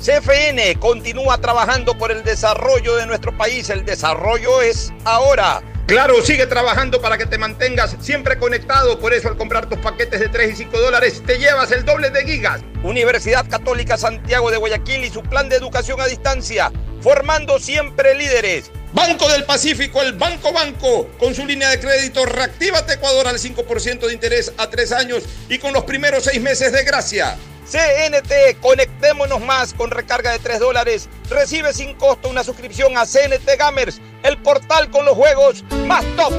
CFN continúa trabajando por el desarrollo de nuestro país. El desarrollo es ahora. Claro, sigue trabajando para que te mantengas siempre conectado. Por eso al comprar tus paquetes de 3 y 5 dólares te llevas el doble de gigas. Universidad Católica Santiago de Guayaquil y su plan de educación a distancia. Formando siempre líderes. Banco del Pacífico, el Banco Banco, con su línea de crédito Reactívate Ecuador al 5% de interés a 3 años y con los primeros 6 meses de gracia. CNT, conectémonos más con recarga de 3 dólares. Recibe sin costo una suscripción a CNT Gamers, el portal con los juegos más top.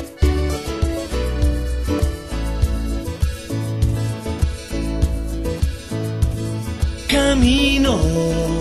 Camino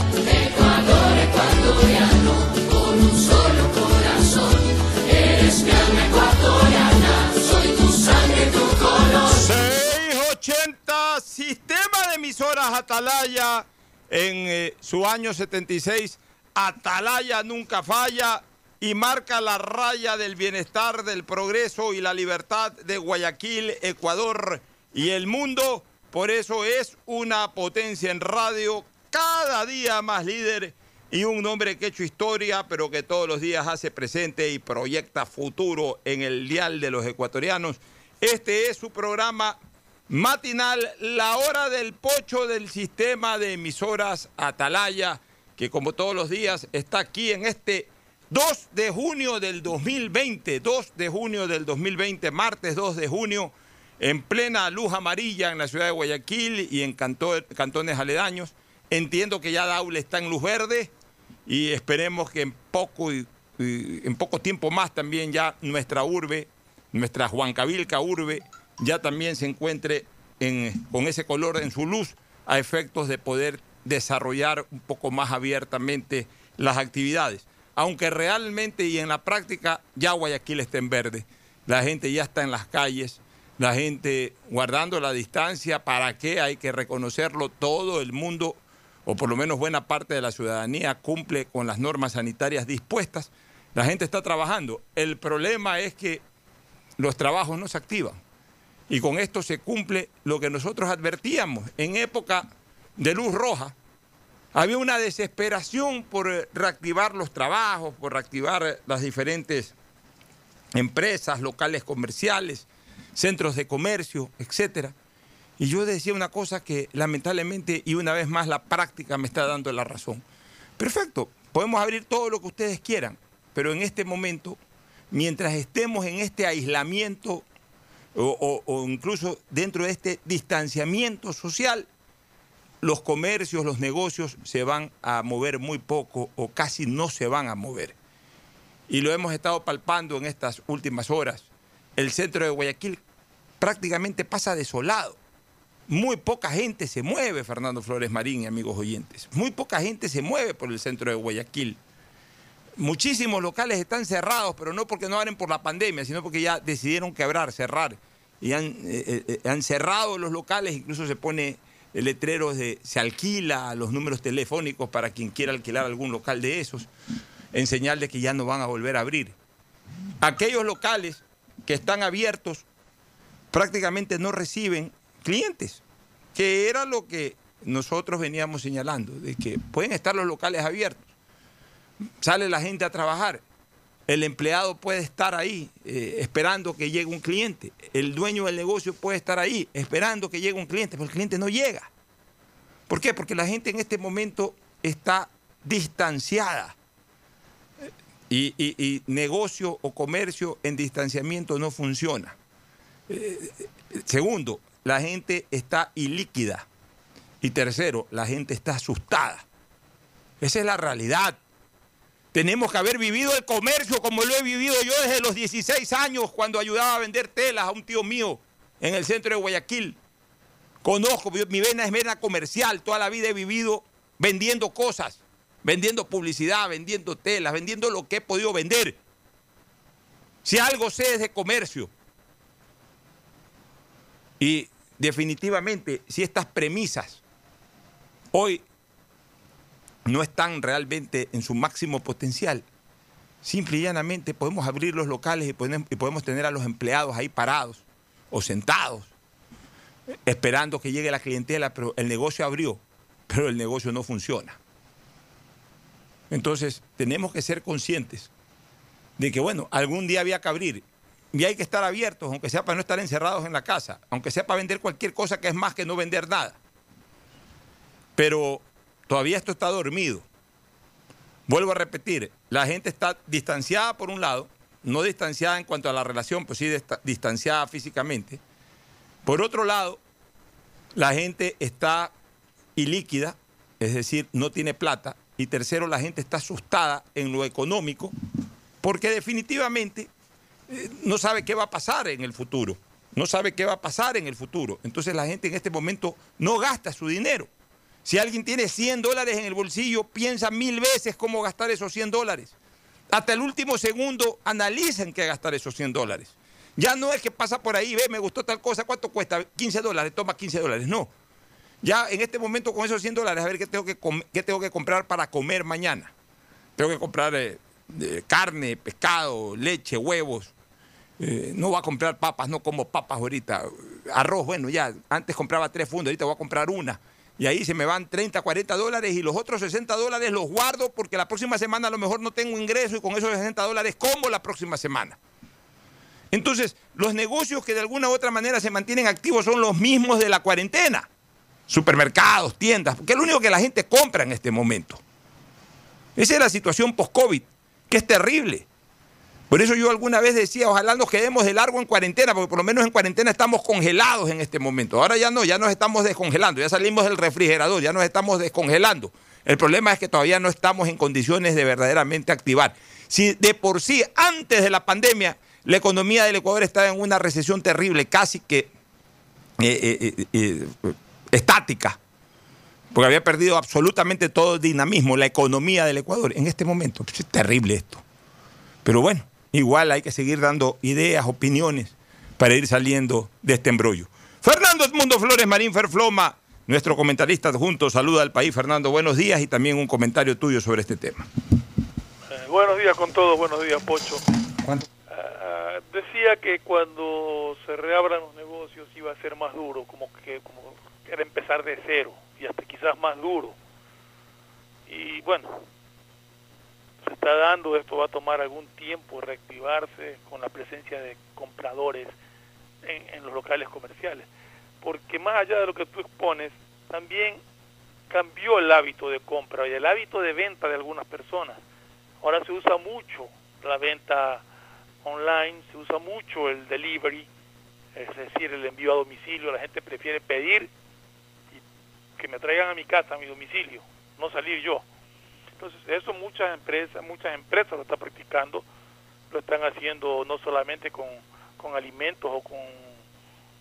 ecuatoriano, con un solo corazón. Eres mi alma ecuatoriana, soy tu sangre, tu color. 680, sistema de emisoras Atalaya en eh, su año 76. Atalaya nunca falla y marca la raya del bienestar, del progreso y la libertad de Guayaquil, Ecuador y el mundo. Por eso es una potencia en radio, cada día más líder y un hombre que ha hecho historia, pero que todos los días hace presente y proyecta futuro en el dial de los ecuatorianos. Este es su programa matinal, la hora del pocho del sistema de emisoras Atalaya, que como todos los días está aquí en este 2 de junio del 2020, 2 de junio del 2020, martes 2 de junio, en plena luz amarilla en la ciudad de Guayaquil y en canto- cantones aledaños. Entiendo que ya Daule está en luz verde y esperemos que en poco, en tiempo más también ya nuestra urbe, nuestra Huancavilca urbe, ya también se encuentre en- con ese color en su luz a efectos de poder desarrollar un poco más abiertamente las actividades. Aunque realmente y en la práctica ya Guayaquil está en verde. La gente ya está en las calles, la gente guardando la distancia. ¿Para qué? Hay que reconocerlo. Todo el mundo, o por lo menos buena parte de la ciudadanía, cumple con las normas sanitarias dispuestas. La gente está trabajando. El problema es que los trabajos no se activan. Y con esto se cumple lo que nosotros advertíamos. En época de luz roja, había una desesperación por eh, reactivar los trabajos, por reactivar eh, las diferentes empresas, locales comerciales, centros de comercio, etcétera. Y yo decía una cosa que lamentablemente y una vez más la práctica me está dando la razón. Perfecto, podemos abrir todo lo que ustedes quieran, pero en este momento, mientras estemos en este aislamiento o, incluso dentro de este distanciamiento social, los comercios, los negocios se van a mover muy poco o casi no se van a mover. y lo hemos estado palpando en estas últimas horas, el centro de Guayaquil prácticamente pasa desolado. Muy poca gente se mueve, Fernando Flores Marín y amigos oyentes. Muy poca gente se mueve por el centro de Guayaquil. Muchísimos locales están cerrados, pero no porque no abren por la pandemia, sino porque ya decidieron quebrar, cerrar. Y han, eh, eh, han cerrado los locales, incluso se pone letreros de se alquila los números telefónicos para quien quiera alquilar algún local de esos, en señal de que ya no van a volver a abrir. Aquellos locales que están abiertos prácticamente no reciben clientes, que era lo que nosotros veníamos señalando, de que pueden estar los locales abiertos, sale la gente a trabajar, el empleado puede estar ahí eh, esperando que llegue un cliente, el dueño del negocio puede estar ahí esperando que llegue un cliente, pero el cliente no llega. ¿Por qué? Porque la gente en este momento está distanciada. Y, negocio o comercio en distanciamiento no funciona. Eh, segundo, la gente está ilíquida. Y tercero, la gente está asustada. Esa es la realidad. Tenemos que haber vivido el comercio como lo he vivido yo desde los 16 años cuando ayudaba a vender telas a un tío mío en el centro de Guayaquil. Conozco, mi vena es vena comercial, toda la vida he vivido vendiendo cosas, vendiendo publicidad, vendiendo telas, vendiendo lo que he podido vender. Si algo sé es de comercio. Y definitivamente, si estas premisas hoy no están realmente en su máximo potencial, simple y llanamente podemos abrir los locales y podemos, tener a los empleados ahí parados o sentados, esperando que llegue la clientela, pero el negocio abrió, pero el negocio no funciona. Entonces, tenemos que ser conscientes de que, bueno, algún día había que abrir y hay que estar abiertos, aunque sea para no estar encerrados en la casa, aunque sea para vender cualquier cosa que es más que no vender nada. Pero todavía esto está dormido. Vuelvo a repetir, la gente está distanciada por un lado, no distanciada en cuanto a la relación, pues sí distanciada físicamente. Por otro lado, la gente está ilíquida, es decir, no tiene plata. Y tercero, la gente está asustada en lo económico, porque definitivamente no sabe qué va a pasar en el futuro. No sabe qué va a pasar en el futuro. Entonces la gente en este momento no gasta su dinero. Si alguien tiene 100 dólares en el bolsillo, piensa mil veces cómo gastar esos 100 dólares. Hasta el último segundo analizan qué gastar esos 100 dólares. Ya no es que pasa por ahí, ve, me gustó tal cosa, ¿cuánto cuesta? 15 dólares, toma 15 dólares. No. Ya en este momento con esos 100 dólares, a ver qué tengo que, qué tengo que comprar para comer mañana. Tengo que comprar eh, carne, pescado, leche, huevos, eh, no voy a comprar papas, no como papas ahorita. Arroz, bueno, ya, antes compraba tres fundos, ahorita voy a comprar una. Y ahí se me van 30, 40 dólares y los otros 60 dólares los guardo porque la próxima semana a lo mejor no tengo ingreso y con esos 60 dólares como la próxima semana. Entonces, los negocios que de alguna u otra manera se mantienen activos son los mismos de la cuarentena. Supermercados, tiendas, porque es lo único que la gente compra en este momento. Esa es la situación post-COVID, que es terrible. Por eso yo alguna vez decía, ojalá nos quedemos de largo en cuarentena, porque por lo menos en cuarentena estamos congelados en este momento. Ahora ya no, ya nos estamos descongelando, ya salimos del refrigerador, ya nos estamos descongelando. El problema es que todavía no estamos en condiciones de verdaderamente activar. Si de por sí, antes de la pandemia, la economía del Ecuador estaba en una recesión terrible, casi que eh, eh, eh, estática, porque había perdido absolutamente todo el dinamismo, la economía del Ecuador. En este momento, pues, es terrible esto. Pero bueno, igual hay que seguir dando ideas, opiniones para ir saliendo de este embrollo. Fernando Edmundo Flores Marín Ferfloma, nuestro comentarista adjunto, saluda al país. Fernando, buenos días y también un comentario tuyo sobre este tema. Eh, buenos días con todos, buenos días, Pocho. Uh, decía que cuando se reabran los negocios iba a ser más duro, como que como era empezar de cero y hasta quizás más duro. Y bueno, está dando, esto va a tomar algún tiempo reactivarse con la presencia de compradores en, los locales comerciales. Porque más allá de lo que tú expones, también cambió el hábito de compra y el hábito de venta de algunas personas. Ahora se usa mucho la venta online, se usa mucho el delivery, es decir, el envío a domicilio. La gente prefiere pedir y que me traigan a mi casa, a mi domicilio, no salir yo. Entonces, eso muchas empresas, muchas empresas lo están practicando lo están haciendo no solamente con, con alimentos o con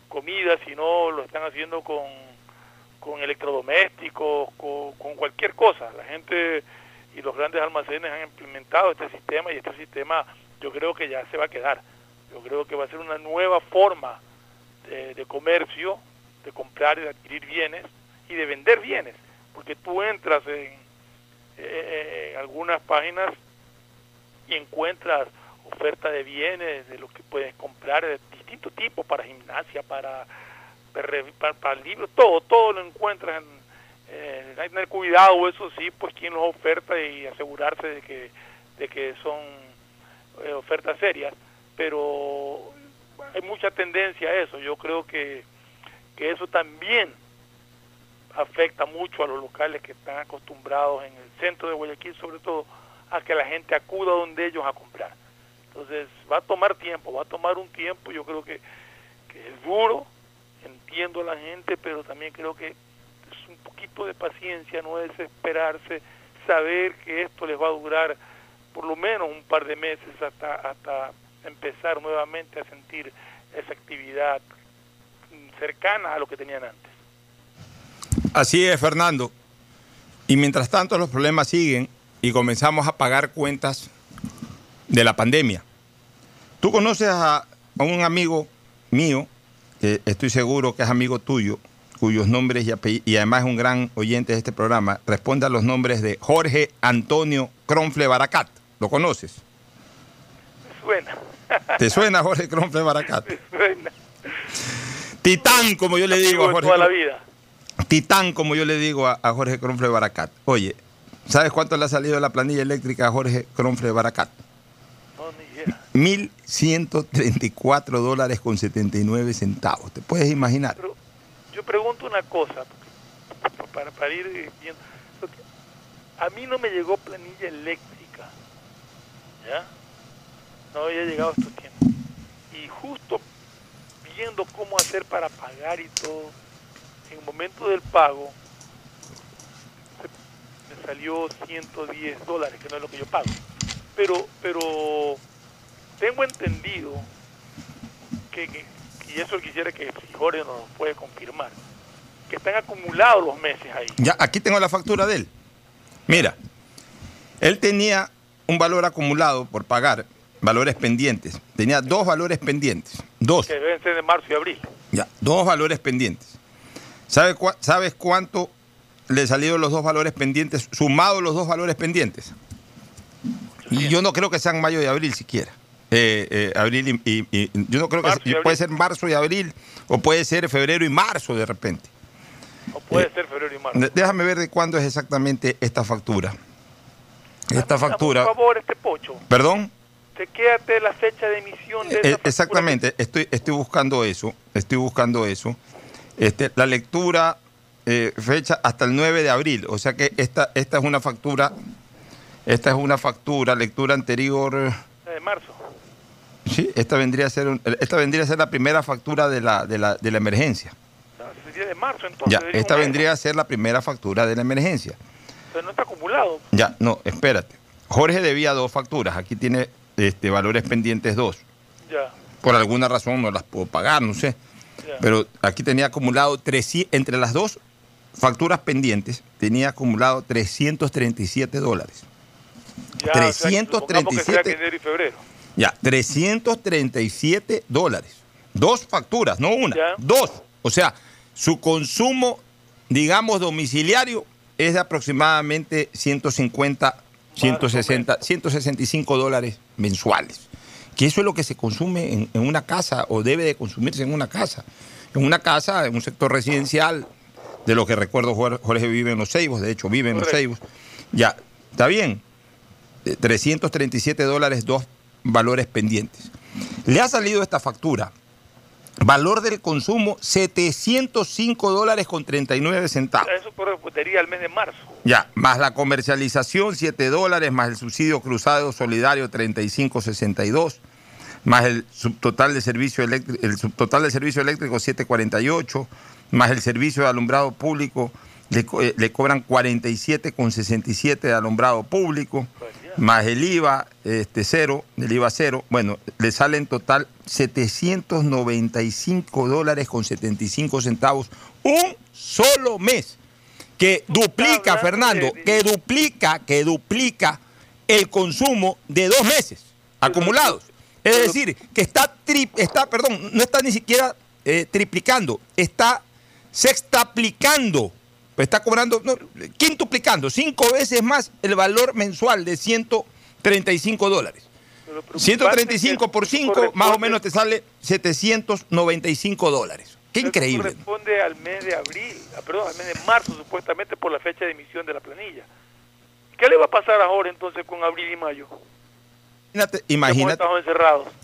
comida, sino lo están haciendo con, con electrodomésticos, con, con cualquier cosa. La gente y los grandes almacenes han implementado este sistema y este sistema yo creo que ya se va a quedar. Yo creo que va a ser una nueva forma de, de comercio, de comprar y de adquirir bienes y de vender bienes, porque tú entras en, eh, en algunas páginas y encuentras oferta de bienes, de lo que puedes comprar de distintos tipos para gimnasia, para, para, libros, todo, todo lo encuentras en, eh, hay que tener cuidado, eso sí, pues quien los oferta y asegurarse de que, de que son eh, ofertas serias, pero hay mucha tendencia a eso. Yo creo que, que eso también afecta mucho a los locales que están acostumbrados en el centro de Guayaquil, sobre todo, a que la gente acuda donde ellos a comprar. Entonces va a tomar tiempo, va a tomar un tiempo, yo creo que, que es duro, entiendo a la gente, pero también creo que es un poquito de paciencia, no desesperarse, saber que esto les va a durar por lo menos un par de meses hasta, hasta empezar nuevamente a sentir esa actividad cercana a lo que tenían antes. Así es, Fernando. Y mientras tanto los problemas siguen y comenzamos a pagar cuentas de la pandemia. Tú conoces a, a un amigo mío, que estoy seguro que es amigo tuyo, cuyos nombres y, y además es un gran oyente de este programa, responde a los nombres de Jorge Antonio Cronfle Baracat. ¿Lo conoces? Me suena. ¿Te suena Jorge Cronfle Baracat? Me suena. Titán, como yo le digo a Jorge. toda la vida. Titán, como yo le digo a, a Jorge Cronfle Baracat. Oye, ¿sabes cuánto le ha salido de la planilla eléctrica a Jorge Cronfle Baracat? No, ni idea. 1.134 dólares con 79 centavos. ¿Te puedes imaginar? Pero yo pregunto una cosa, para, para ir viendo. A mí no me llegó planilla eléctrica, ¿ya? No había llegado estos tiempos. Y justo viendo cómo hacer para pagar y todo, momento del pago, se- me salió 110 dólares, que no es lo que yo pago. Pero, pero tengo entendido que, que- y eso quisiera que Jorge nos lo puede confirmar, que están acumulados los meses ahí. Ya, aquí tengo la factura de él. Mira, él tenía un valor acumulado por pagar, valores pendientes. Tenía dos valores pendientes. Dos. que deben ser de marzo y abril. Ya, dos valores pendientes. ¿Sabe cua- ¿Sabes cuánto le salieron los dos valores pendientes, sumados los dos valores pendientes? Y yo no creo que sean mayo y abril siquiera. Eh, eh, abril y, y- y- yo no creo que Marzo puede ser marzo y abril o puede ser febrero y marzo de repente. O puede Eh, ser febrero y marzo. Déjame ver de cuándo es exactamente esta factura. Esta Dame factura. Por favor, este pocho. ¿Perdón? Te quédate la fecha de emisión de factura. exactamente, estoy, estoy buscando eso, estoy buscando eso. Este, la lectura eh, fecha hasta el 9 de abril, o sea que esta, esta es una factura, esta es una factura, lectura anterior, de marzo. sí, esta vendría a ser, un- esta vendría a ser la primera factura de la, de la, de la emergencia. No, sería de marzo entonces. Ya, esta vendría a ser la primera factura de la emergencia. Pero no está acumulado. Ya, no, espérate. Jorge debía dos facturas, aquí tiene este, valores pendientes dos. Ya, Por alguna razón no las puedo pagar, no sé. Pero aquí tenía acumulado 300, entre las dos facturas pendientes, tenía acumulado 337 dólares. Ya, o sea, que 337. y febrero. Ya, 337 dólares. Dos facturas, no una, Ya. dos. O sea, su consumo, digamos, domiciliario es de aproximadamente 150, 160, 165 dólares mensuales. Que eso es lo que se consume en, en una casa o debe de consumirse en una casa. En una casa, en un sector residencial, de lo que recuerdo Jor- Jorge vive en Los Ceibos, de hecho vive en Los. Ceibos. Ya, está bien. Eh, 337 dólares, dos valores pendientes. Le ha salido esta factura. Valor del consumo, 705 dólares con 39 centavos. Eso correspondería al mes de marzo. Ya, más la comercialización, 7 dólares, más el subsidio cruzado solidario, 35.62, más el subtotal de servicio eléctrico, el subtotal de servicio eléctrico, 7.48, más el servicio de alumbrado público, le, eh, le cobran 47,67 de alumbrado público, más el IVA este, cero, el IVA cero, bueno, le sale en total 795 dólares con 75 centavos un solo mes, que duplica, Fernando, que duplica, que duplica el consumo de dos meses acumulados. Es decir, que está, tri- está perdón, no está ni siquiera eh, triplicando, está sextaplicando, pues está cobrando, no, quintuplicando, cinco veces más el valor mensual de 135 dólares. Pero preocupante 135 por que 5, corresponde- más o menos te sale 795 dólares. Qué increíble. Corresponde al mes de abril, ah, perdón, al mes de marzo, supuestamente por la fecha de emisión de la planilla. ¿Qué le va a pasar ahora entonces con abril y mayo? Imagínate,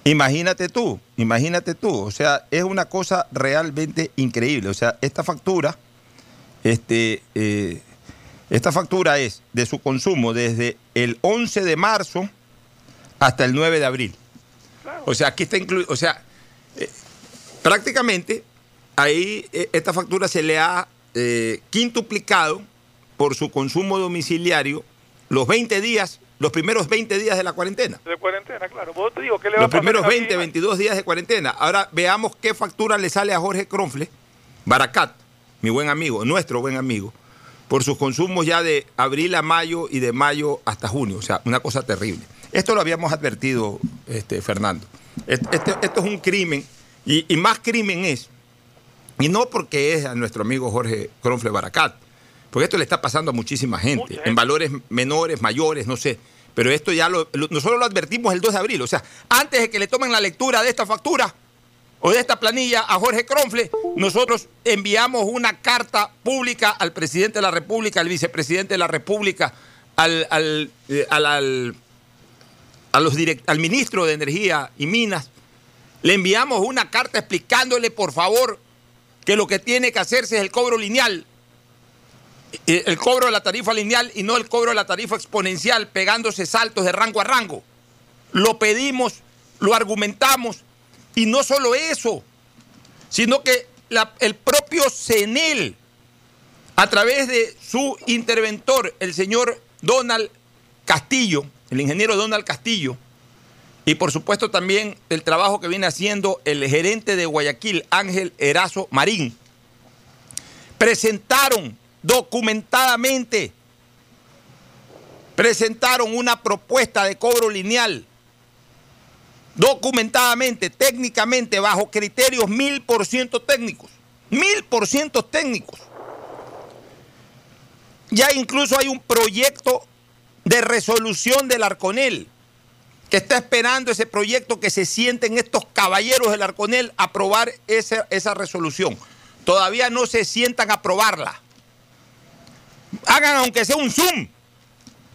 imagínate, tú, imagínate tú. O sea, es una cosa realmente increíble. O sea, esta factura, este, eh, esta factura es de su consumo desde el 11 de marzo hasta el 9 de abril. O sea, aquí está incluido, o sea, eh, prácticamente ahí eh, esta factura se le ha quintuplicado por su consumo domiciliario los 20 días, los primeros 20 días de la cuarentena. De cuarentena, claro. Vos te digo, ¿qué le va Los a primeros en abril y 20, mayo? 22 días de cuarentena. Ahora veamos qué factura le sale a Jorge Cronfle, Baracat, mi buen amigo, nuestro buen amigo, por sus consumos ya de abril a mayo y de mayo hasta junio. O sea, una cosa terrible. Esto lo habíamos advertido, este, Fernando. Este- este- esto es un crimen y, y más crimen es, y no porque es a nuestro amigo Jorge Cronfle Baracat, porque esto le está pasando a muchísima gente, en valores menores, mayores, no sé. Pero esto ya lo, lo- nosotros lo advertimos el 2 de abril. O sea, antes de que le tomen la lectura de esta factura o de esta planilla a Jorge Cronfle, nosotros enviamos una carta pública al presidente de la República, al vicepresidente de la República, al, al, eh, al- al- a los direct- al ministro de Energía y Minas. Le enviamos una carta explicándole, por favor, que lo que tiene que hacerse es el cobro lineal el cobro de la tarifa lineal y no el cobro de la tarifa exponencial, pegándose saltos de rango a rango. Lo pedimos, lo argumentamos, y no solo eso, sino que el propio CENEL, a través de su interventor, el señor Donald Castillo, el ingeniero Donald Castillo, y por supuesto también el trabajo que viene haciendo el gerente de Guayaquil, Ángel Erazo Marín, presentaron documentadamente, presentaron una propuesta de cobro lineal, documentadamente, técnicamente, bajo criterios mil por ciento técnicos, mil por ciento técnicos. Ya incluso hay un proyecto de resolución del Arconel, que está esperando ese proyecto que se sienten estos caballeros del Arconel aprobar esa, esa resolución. Todavía no se sientan a aprobarla. Hagan aunque sea un Zoom.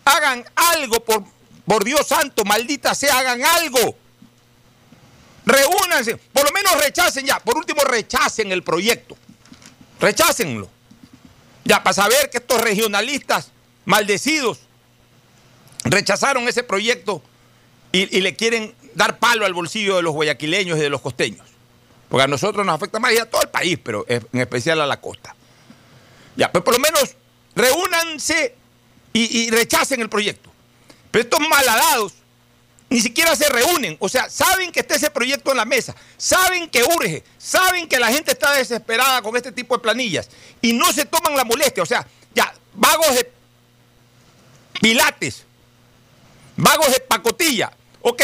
Hagan algo por, por Dios santo, maldita sea, hagan algo. Reúnanse, por lo menos rechacen ya. Por último, rechacen el proyecto. Rechácenlo. Ya, para saber que estos regionalistas maldecidos rechazaron ese proyecto y, y le quieren dar palo al bolsillo de los guayaquileños y de los costeños. Porque a nosotros nos afecta más y a todo el país, pero en especial a la costa. Ya, pues por lo menos reúnanse y, rechacen el proyecto. Pero estos malhadados ni siquiera se reúnen. O sea, saben que está ese proyecto en la mesa, saben que urge, saben que la gente está desesperada con este tipo de planillas y no se toman la molestia. O sea, ya, vagos de pilates, vagos de pacotilla. Ok,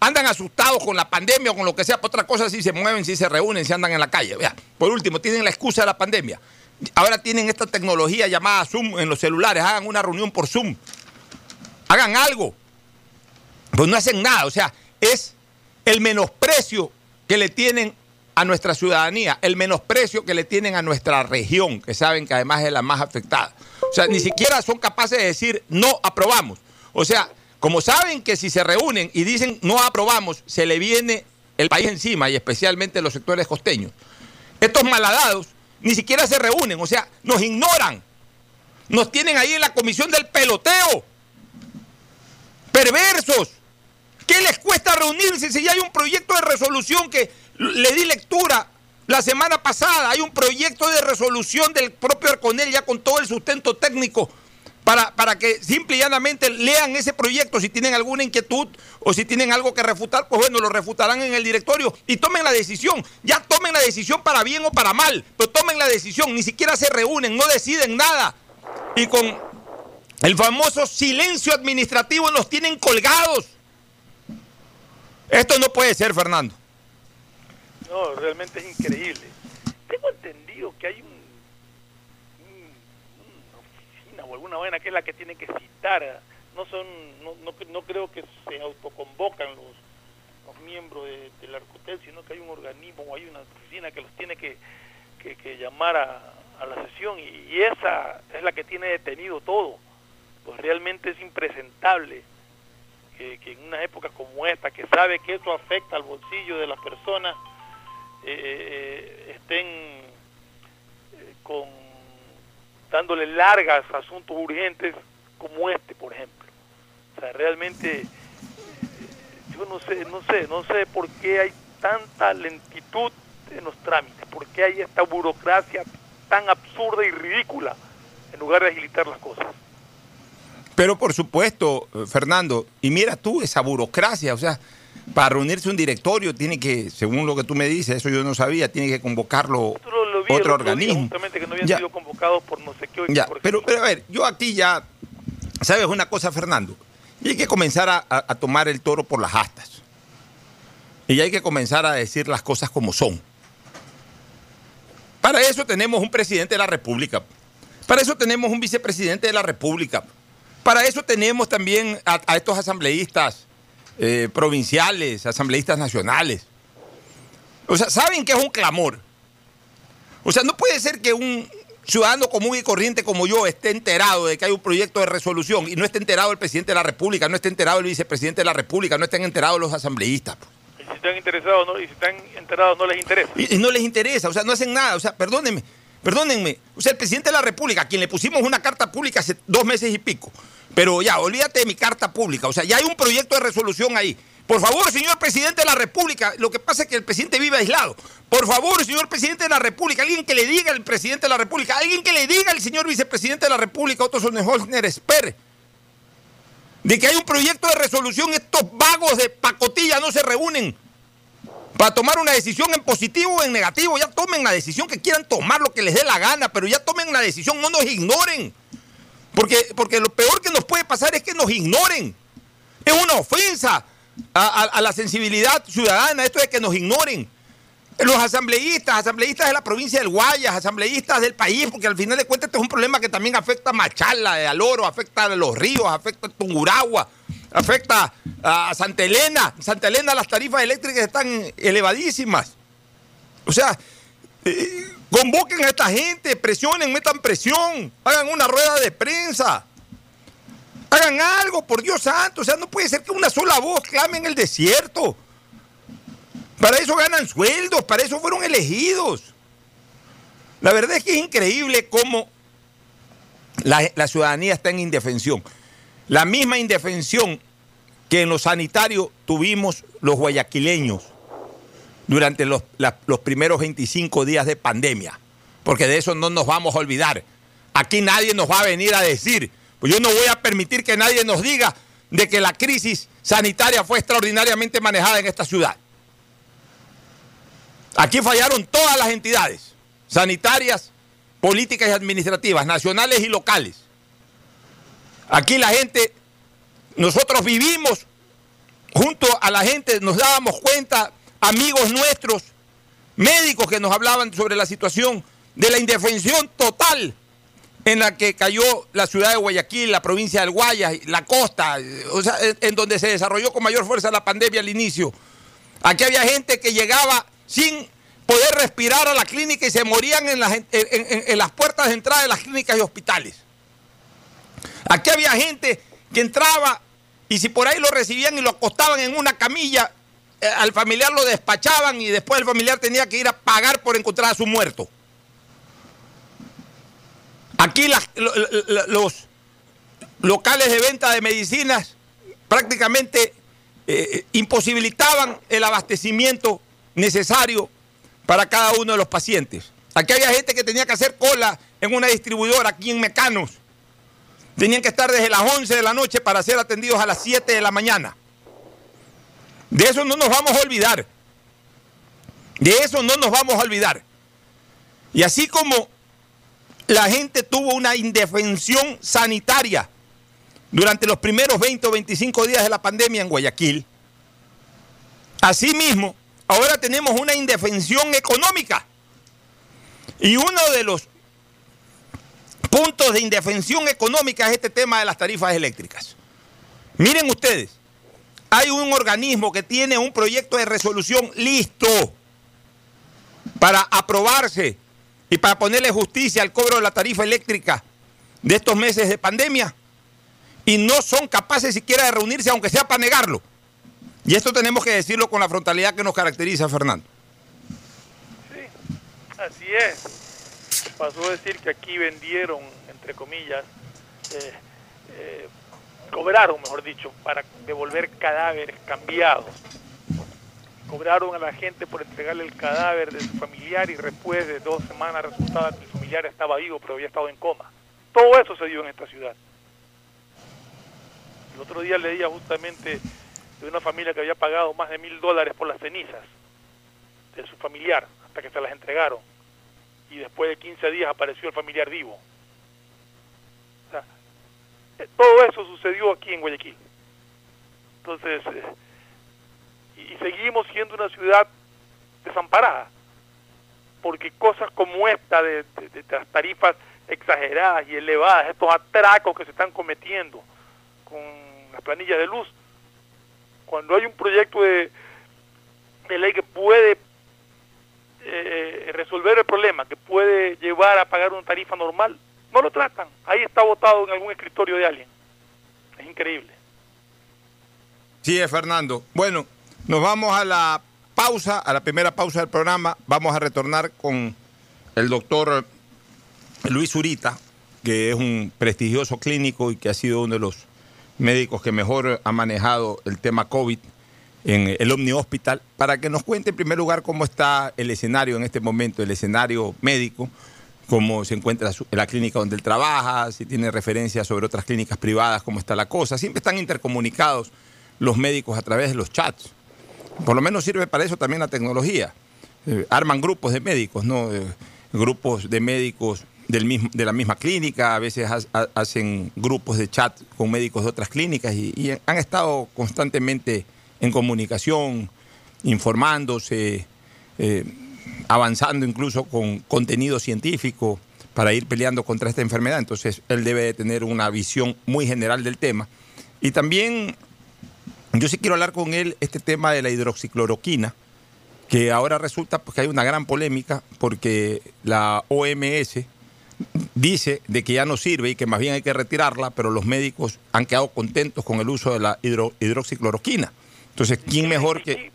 andan asustados con la pandemia o con lo que sea, por otra cosa si se mueven, si se reúnen, si andan en la calle. Por último, tienen la excusa de la pandemia. Ahora tienen esta tecnología llamada Zoom en los celulares, hagan una reunión por Zoom. Hagan algo. Pues no hacen nada, o sea, es el menosprecio que le tienen a nuestra ciudadanía, el menosprecio que le tienen a nuestra región, que saben que además es la más afectada. O sea, ni siquiera son capaces de decir no aprobamos. O sea, como saben que si se reúnen y dicen no aprobamos, se le viene el país encima y especialmente los sectores costeños. Estos malhadados ni siquiera se reúnen, o sea, nos ignoran. Nos tienen ahí en la comisión del peloteo. Perversos. ¿Qué les cuesta reunirse si ya hay un proyecto de resolución que le di lectura la semana pasada. Hay un proyecto de resolución del propio Arconel ya con todo el sustento técnico para, para que simple y llanamente lean ese proyecto. Si tienen alguna inquietud o si tienen algo que refutar, pues bueno, lo refutarán en el directorio y tomen la decisión. Ya tomen la decisión para bien o para mal, pero tomen la decisión. Ni siquiera se reúnen, no deciden nada. Y con el famoso silencio administrativo nos tienen colgados. Esto no puede ser, Fernando. No, realmente es increíble. Tengo entendido que hay un, una alguna vaina que es la que tiene que citar. No son, no, no, creo que se autoconvocan los, los miembros de, del Arcotel, sino que hay un organismo o hay una oficina que los tiene que, que, que llamar a, a, la sesión y, esa es la que tiene detenido todo. Pues realmente es impresentable que, que, en una época como esta, que sabe que eso afecta al bolsillo de las personas, eh, estén eh, con dándole largas a asuntos urgentes como este, por ejemplo. O sea, realmente yo no sé, no sé, no sé por qué hay tanta lentitud en los trámites, por qué hay esta burocracia tan absurda y ridícula en lugar de agilitar las cosas. Pero por supuesto, Fernando, y mira tú esa burocracia, o sea, para reunirse un directorio tiene que, según lo que tú me dices, eso yo no sabía, tiene que convocarlo otro organismo. Justamente que no habían ya. sido convocados por no sé qué. Ya, pero, pero a ver, yo aquí ya, ¿sabes una cosa, Fernando? Y hay que comenzar a, a, a tomar el toro por las astas. Y hay que comenzar a decir las cosas como son. Para eso tenemos un presidente de la República. Para eso tenemos un vicepresidente de la República. Para eso tenemos también a, a estos asambleístas eh, provinciales, asambleístas nacionales. O sea, saben que es un clamor. O sea, no puede ser que un ciudadano común y corriente como yo esté enterado de que hay un proyecto de resolución y no esté enterado el presidente de la República, no esté enterado el vicepresidente de la República, no estén enterados los asambleístas. Y si están interesados, no, y si están enterados, no les interesa. Y, y no les interesa, o sea, no hacen nada. O sea, perdónenme, perdónenme. O sea, el presidente de la República, a quien le pusimos una carta pública hace dos meses y pico, pero ya, olvídate de mi carta pública. O sea, ya hay un proyecto de resolución ahí. Por favor, señor presidente de la República, lo que pasa es que el presidente vive aislado. Por favor, señor presidente de la República, alguien que le diga al presidente de la República, alguien que le diga al señor vicepresidente de la República, Otto Sonnenholzner Esper, de que hay un proyecto de resolución, estos vagos de pacotilla no se reúnen para tomar una decisión en positivo o en negativo. Ya tomen la decisión que quieran tomar, lo que les dé la gana, pero ya tomen la decisión, no nos ignoren. Porque, porque lo peor que nos puede pasar es que nos ignoren. Es una ofensa a, la sensibilidad ciudadana esto de que nos ignoren. Los asambleístas, asambleístas de la provincia del Guayas, asambleístas del país, porque al final de cuentas este es un problema que también afecta a Machala, a Loro, afecta a los ríos, afecta a Tunguragua, afecta a Santa Elena. En Santa Elena las tarifas eléctricas están elevadísimas. O sea, eh, Convoquen a esta gente, presionen, metan presión, hagan una rueda de prensa. Hagan algo, por Dios santo. O sea, no puede ser que una sola voz clame en el desierto. Para eso ganan sueldos, para eso fueron elegidos. La verdad es que es increíble cómo la, la ciudadanía está en indefensión. La misma indefensión que en lo sanitario tuvimos los guayaquileños durante los, los, primeros 25 días de pandemia, porque de eso no nos vamos a olvidar. Aquí nadie nos va a venir a decir, pues yo no voy a permitir que nadie nos diga de que la crisis sanitaria fue extraordinariamente manejada en esta ciudad. Aquí fallaron todas las entidades sanitarias, políticas y administrativas, nacionales y locales. Aquí la gente, nosotros vivimos junto a la gente, nos dábamos cuenta amigos nuestros, médicos que nos hablaban sobre la situación de la indefensión total en la que cayó la ciudad de Guayaquil, la provincia del Guayas, la costa, o sea, en donde se desarrolló con mayor fuerza la pandemia al inicio. Aquí había gente que llegaba sin poder respirar a la clínica y se morían en las, en, las puertas de entrada de las clínicas y hospitales. Aquí había gente que entraba y si por ahí lo recibían y lo acostaban en una camilla, eh, al familiar lo despachaban y después el familiar tenía que ir a pagar por encontrar a su muerto. Aquí los locales de venta de medicinas prácticamente eh, imposibilitaban el abastecimiento necesario para cada uno de los pacientes. Aquí había gente que tenía que hacer cola en una distribuidora aquí en Mecanos. Tenían que estar desde las 11 de la noche para ser atendidos a las 7 de la mañana. De eso no nos vamos a olvidar. De eso no nos vamos a olvidar. Y así como la gente tuvo una indefensión sanitaria durante los primeros 20 o 25 días de la pandemia en Guayaquil, asimismo, ahora tenemos una indefensión económica. Y uno de los puntos de indefensión económica es este tema de las tarifas eléctricas. Miren ustedes, hay un organismo que tiene un proyecto de resolución listo para aprobarse y para ponerle justicia al cobro de la tarifa eléctrica de estos meses de pandemia y no son capaces siquiera de reunirse aunque sea para negarlo. Y esto tenemos que decirlo con la frontalidad que nos caracteriza, Fernando. Sí, así es. Pasó a decir que aquí vendieron, entre comillas, eh, eh, cobraron, mejor dicho, para devolver cadáveres cambiados. Cobraron a la gente por entregarle el cadáver de su familiar y después de dos semanas resultaba que el familiar estaba vivo pero había estado en coma. Todo eso se dio en esta ciudad. El otro día leía justamente de una familia que había pagado más de mil dólares por las cenizas de su familiar hasta que se las entregaron. Y después de 15 días apareció el familiar vivo. Eh, todo eso sucedió aquí en Guayaquil. Entonces, eh, y, seguimos siendo una ciudad desamparada, porque cosas como esta de, las tarifas exageradas y elevadas, estos atracos que se están cometiendo con las planillas de luz, cuando hay un proyecto de, ley que puede eh, resolver el problema, que puede llevar a pagar una tarifa normal, no lo tratan. Ahí está votado en algún escritorio de alguien. Es increíble. Sí, Fernando. Bueno, nos vamos a la pausa, a la primera pausa del programa. Vamos a retornar con el doctor Luis Urita, que es un prestigioso clínico y que ha sido uno de los médicos que mejor ha manejado el tema COVID en el Omni Hospital, para que nos cuente en primer lugar cómo está el escenario en este momento, el escenario médico cómo se encuentra la clínica donde él trabaja, si tiene referencias sobre otras clínicas privadas, cómo está la cosa. Siempre están intercomunicados los médicos a través de los chats. Por lo menos sirve para eso también la tecnología. Eh, arman grupos de médicos, ¿no? Eh, grupos de médicos del mismo, de la misma clínica, a veces hacen grupos de chat con médicos de otras clínicas y, han estado constantemente en comunicación, informándose. Eh, avanzando incluso con contenido científico para ir peleando contra esta enfermedad. Entonces, él debe de tener una visión muy general del tema. Y también, yo sí quiero hablar con él este tema de la hidroxicloroquina, que ahora resulta pues, que hay una gran polémica porque la OMS dice de que ya no sirve y que más bien hay que retirarla, pero los médicos han quedado contentos con el uso de la hidroxicloroquina. Entonces, ¿quién mejor que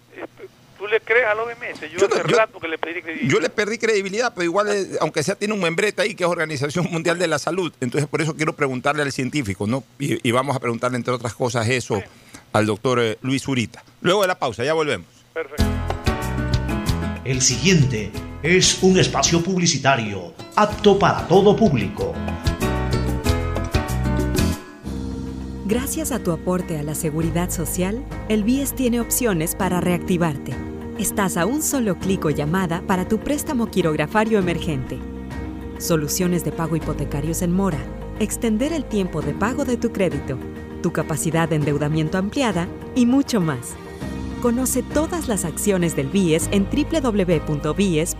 le crees a los Yo, hace rato que le perdí credibilidad. Yo le perdí credibilidad, pero igual, eh, aunque sea, tiene un membrete ahí que es Organización Mundial de la Salud. Entonces, por eso quiero preguntarle al científico, ¿no? Y, vamos a preguntarle, entre otras cosas, eso al doctor eh, Luis Urita. Luego de la pausa, ya volvemos. Perfecto. El siguiente es un espacio publicitario apto para todo público. Gracias a tu aporte a la seguridad social, el BIES tiene opciones para reactivarte Estás a un solo clic o llamada para tu préstamo quirografario emergente. Soluciones de pago hipotecarios en mora. Extender el tiempo de pago de tu crédito. Tu capacidad de endeudamiento ampliada y mucho más. Conoce todas las acciones del BIES en www.bies.fin.es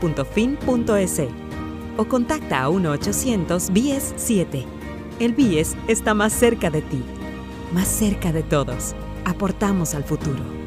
o contacta a 1-800-BIES-7. El BIES está más cerca de ti, más cerca de todos. Aportamos al futuro.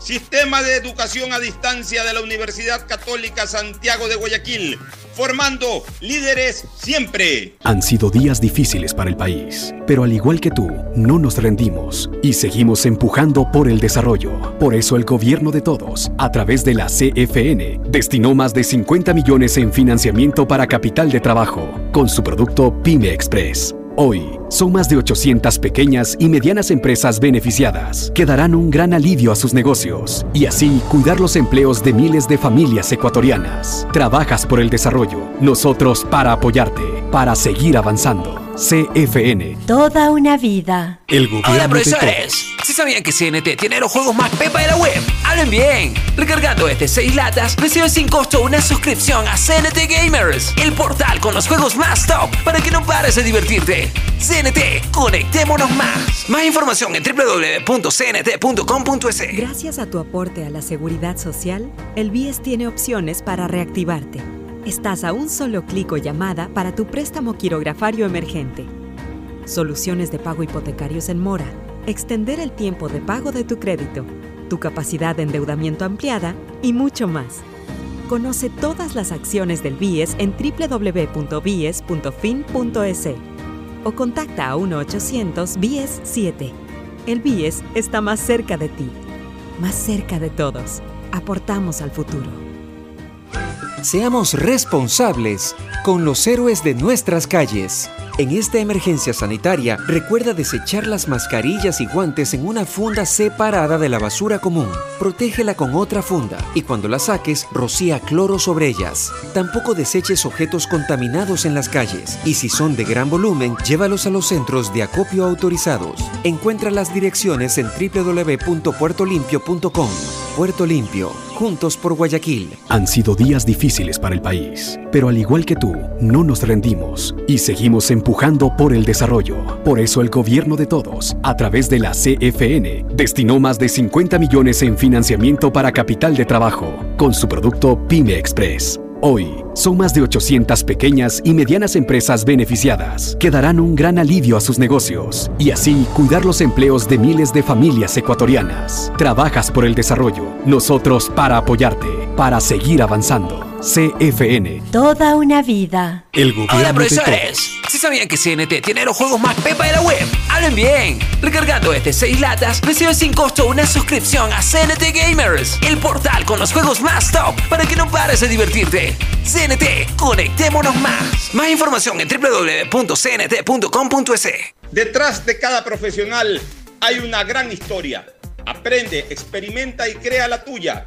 Sistema de Educación a Distancia de la Universidad Católica Santiago de Guayaquil formando líderes siempre. Han sido días difíciles para el país, pero al igual que tú, no nos rendimos y seguimos empujando por el desarrollo. Por eso el gobierno de todos, a través de la CFN, destinó más de 50 millones en financiamiento para capital de trabajo con su producto Pyme Express Hoy, son más de 800 pequeñas y medianas empresas beneficiadas que darán un gran alivio a sus negocios y así cuidar los empleos de miles de familias ecuatorianas. Trabajas por el desarrollo, nosotros para apoyarte, para seguir avanzando. CFN. Toda una vida. El gobierno Hola, profesores. Si sabían que CNT tiene los juegos más pepa de la web, hablen bien. Recargando este 6 latas, recibes sin costo una suscripción a CNT Gamers, el portal con los juegos más top para que no pares de divertirte. CNT, conectémonos más. Más información en www.cnt.com.es. Gracias a tu aporte a la seguridad social, el BIES tiene opciones para reactivarte Estás a un solo clic o llamada para tu préstamo quirografario emergente. Soluciones de pago hipotecarios en mora. Extender el tiempo de pago de tu crédito. Tu capacidad de endeudamiento ampliada y mucho más. Conoce todas las acciones del BIES en www.bies.fin.es o contacta a 1-800-BIES-7. El BIES está más cerca de ti, más cerca de todos. Aportamos al futuro. Seamos responsables con los héroes de nuestras calles. En esta emergencia sanitaria, recuerda desechar las mascarillas y guantes en una funda separada de la basura común. Protégela con otra funda y cuando la saques, rocía cloro sobre ellas. Tampoco deseches objetos contaminados en las calles y si son de gran volumen, llévalos a los centros de acopio autorizados. Encuentra las direcciones en www.puertolimpio.com. Puerto Limpio Juntos por Guayaquil. Han sido días difíciles para el país, pero al igual que tú, no nos rendimos y seguimos empujando por el desarrollo. Por eso el gobierno de todos, a través de la CFN, destinó más de 50 millones en financiamiento para capital de trabajo con su producto Pyme Express Hoy, son más de 800 pequeñas y medianas empresas beneficiadas que darán un gran alivio a sus negocios y así cuidar los empleos de miles de familias ecuatorianas. Trabajas por el desarrollo, nosotros para apoyarte, para seguir avanzando. CFN. Toda una vida. El gobierno Hola, profesores. Si sabían que CNT tiene los juegos más pepa de la web, hablen bien. Recargando este 6 latas, recibes sin costo una suscripción a CNT Gamers, el portal con los juegos más top para que no pares de divertirte. CNT, conectémonos más. Más información en www.cnt.com.es. Detrás de cada profesional hay una gran historia. Aprende, experimenta y crea la tuya.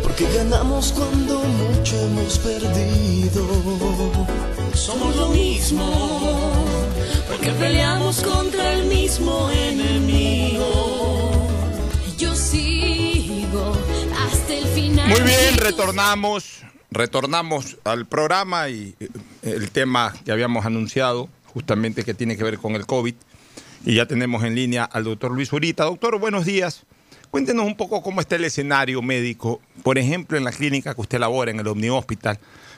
porque ganamos cuando mucho hemos perdido. Somos lo mismo, porque peleamos contra el mismo enemigo. Yo sigo hasta el final. Muy bien, retornamos, retornamos al programa y eh, el tema que habíamos anunciado, justamente que tiene que ver con el COVID. Y ya tenemos en línea al doctor Luis Urita. Doctor, buenos días. Cuéntenos un poco cómo está el escenario médico, por ejemplo, en la clínica que usted labora, en el Omni Hospital.